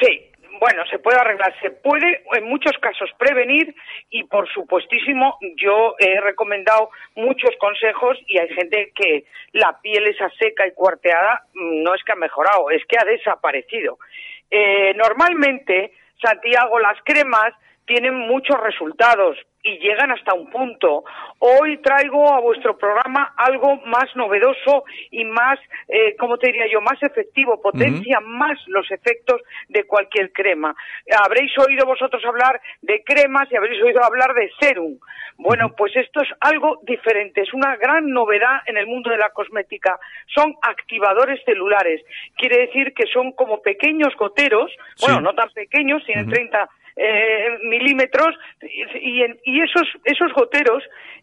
sí, bueno, se puede arreglar, se puede en muchos casos prevenir y por supuestísimo yo he recomendado muchos consejos y hay gente que la piel esa seca y cuarteada mm, no es que ha mejorado, es que ha desaparecido. Eh, normalmente, Santiago, las cremas tienen muchos resultados y llegan hasta un punto. Hoy traigo a vuestro programa algo más novedoso y más, eh, ¿cómo te diría yo?, más efectivo, potencia uh -huh. más los efectos de cualquier crema. Habréis oído vosotros hablar de cremas y habréis oído hablar de serum. Bueno, pues esto es algo diferente, es una gran novedad en el mundo de la cosmética. Son activadores celulares, quiere decir que son como pequeños goteros, sí. bueno, no tan pequeños, tienen uh -huh. 30 eh, milímetros y, y, y, esos, esos goteros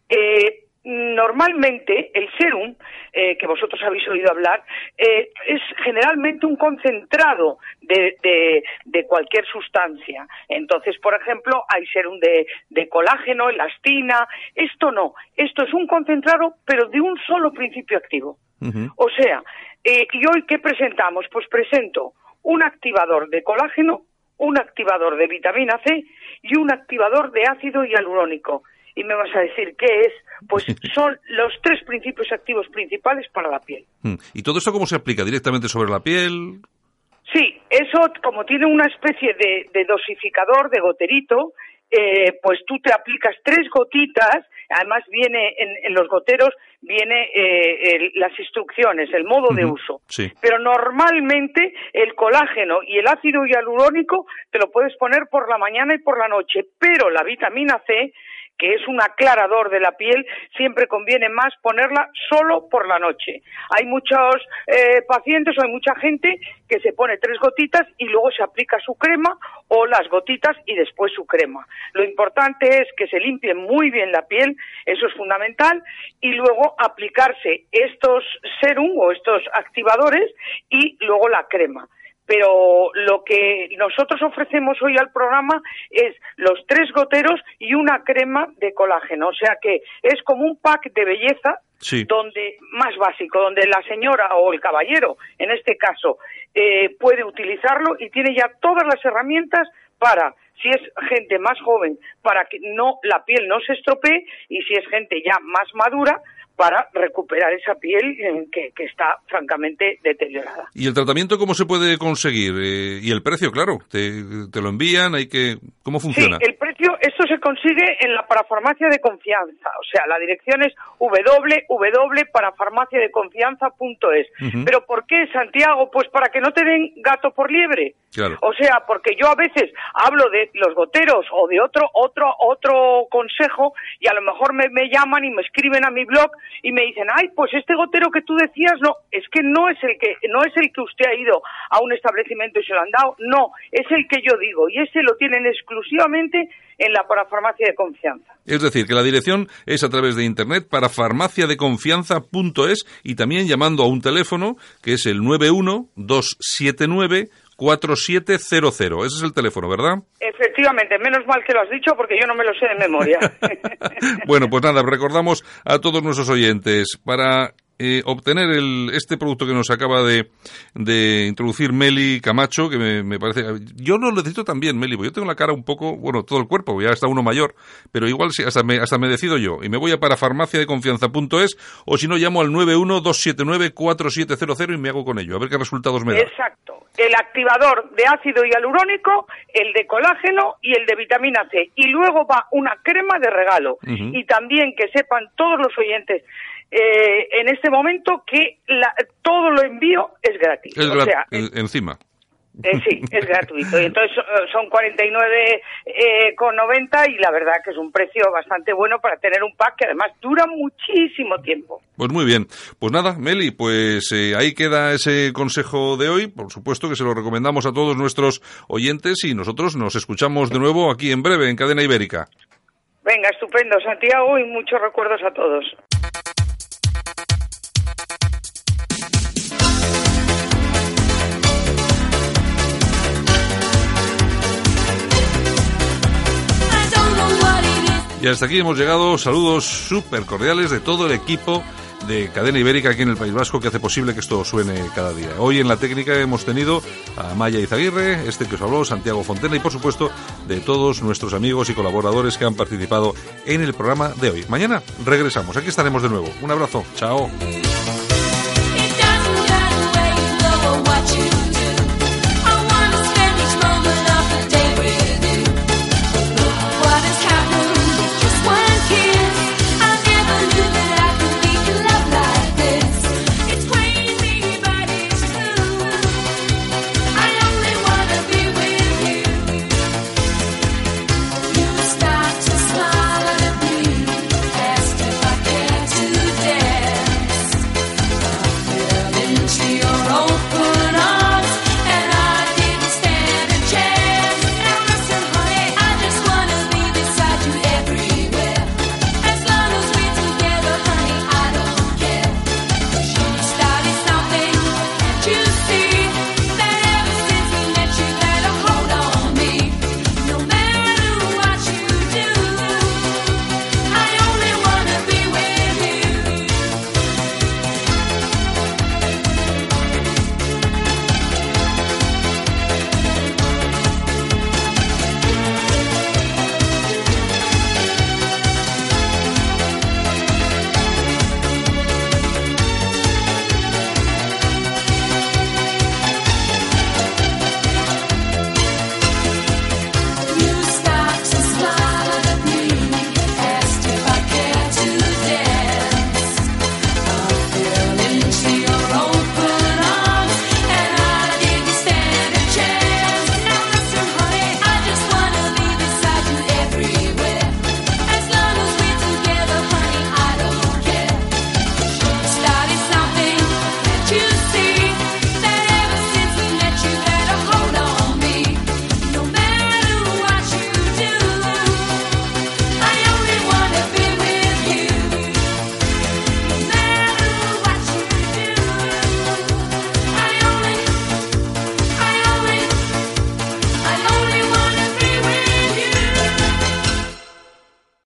eh, normalmente el serum, eh, que vosotros habéis oído hablar, eh, es generalmente un concentrado de, de, de, cualquier sustancia. Entonces, por ejemplo, hay serum de, de, colágeno, elastina. Esto no. Esto es un concentrado, pero de un solo principio activo. Uh -huh. O sea, eh, ¿y hoy qué presentamos? Pues presento un activador de colágeno un activador de vitamina C y un activador de ácido hialurónico. Y me vas a decir qué es, pues son los tres principios activos principales para la piel. Hmm. ¿Y todo eso cómo se aplica? ¿Directamente sobre la piel? Sí, eso como tiene una especie de, de dosificador, de goterito, eh, pues tú te aplicas tres gotitas, además viene en, en los goteros, viene eh, el, las instrucciones, el modo uh -huh. de uso. Sí. Pero normalmente el colágeno y el ácido hialurónico te lo puedes poner por la mañana y por la noche, pero la vitamina C que es un aclarador de la piel, siempre conviene más ponerla solo por la noche. Hay muchos eh, pacientes o hay mucha gente que se pone tres gotitas y luego se aplica su crema o las gotitas y después su crema. Lo importante es que se limpie muy bien la piel, eso es fundamental, y luego aplicarse estos serum o estos activadores y luego la crema pero lo que nosotros ofrecemos hoy al programa es los tres goteros y una crema de colágeno, o sea que es como un pack de belleza sí. donde más básico, donde la señora o el caballero, en este caso, eh, puede utilizarlo y tiene ya todas las herramientas para si es gente más joven para que no la piel no se estropee y si es gente ya más madura para recuperar esa piel eh, que, que, está francamente deteriorada. ¿Y el tratamiento cómo se puede conseguir? Eh, y el precio, claro, ¿te, te lo envían? hay que ¿Cómo funciona? Sí, el precio, esto se consigue en la parafarmacia de confianza, o sea, la dirección es www.parafarmaciadeconfianza.es. ¿Pero por qué, Santiago? Pues para que no te den gato por liebre. O sea, porque yo a veces hablo de los goteros o de otro otro otro consejo y a lo mejor me, me llaman y me escriben a mi blog y me dicen, ay, pues este gotero que tú decías, no, es que no es el que, no es el que usted ha ido a un establecimiento y se lo han dado, no, es el que yo digo, y ese lo tienen exclusivamente en la parafarmacia de confianza. Es decir, que la dirección es a través de internet para farmaciadeconfianza.es y también llamando a un teléfono que es el 91279 4700. Ese es el teléfono, ¿verdad? Efectivamente, menos mal que lo has dicho porque yo no me lo sé de memoria. bueno, pues nada, recordamos a todos nuestros oyentes para eh, obtener el, este producto que nos acaba de, de introducir Meli Camacho, que me, parece... Yo no lo necesito también, Meli, porque yo tengo la cara un poco, bueno, todo el cuerpo, ya está uno mayor, pero igual sí, hasta me, hasta me decido yo. Y me voy a para farmaciadeconfianza.es o si no llamo al 912794700 y me hago con ello, a ver qué resultados me da. Exacto. El activador de ácido hialurónico, el de colágeno y el de vitamina C. Y luego va una crema de regalo. Y también que sepan todos los oyentes eh, en este momento que todo lo envío es gratis. o sea, encima. Eh, sí, es gratuito. Y entonces eh, son 49,90 eh, con 90 y la verdad que es un precio bastante bueno para tener un pack que además dura muchísimo tiempo. Pues muy bien. Pues nada, Meli, pues ahí queda ese consejo de hoy. Por supuesto que se lo recomendamos a todos nuestros oyentes y nosotros nos escuchamos de nuevo aquí en breve en Cadena Ibérica. Venga, estupendo, Santiago, y muchos recuerdos a todos. Y hasta aquí hemos llegado. Saludos súper cordiales de todo el equipo de Cadena Ibérica aquí en el País Vasco que hace posible que esto suene cada día. Hoy en la técnica hemos tenido a Maya Izaguirre, este que os habló, Santiago Fontena y por supuesto de todos nuestros amigos y colaboradores que han participado en el programa de hoy. Mañana regresamos, aquí estaremos de nuevo. Un abrazo, chao.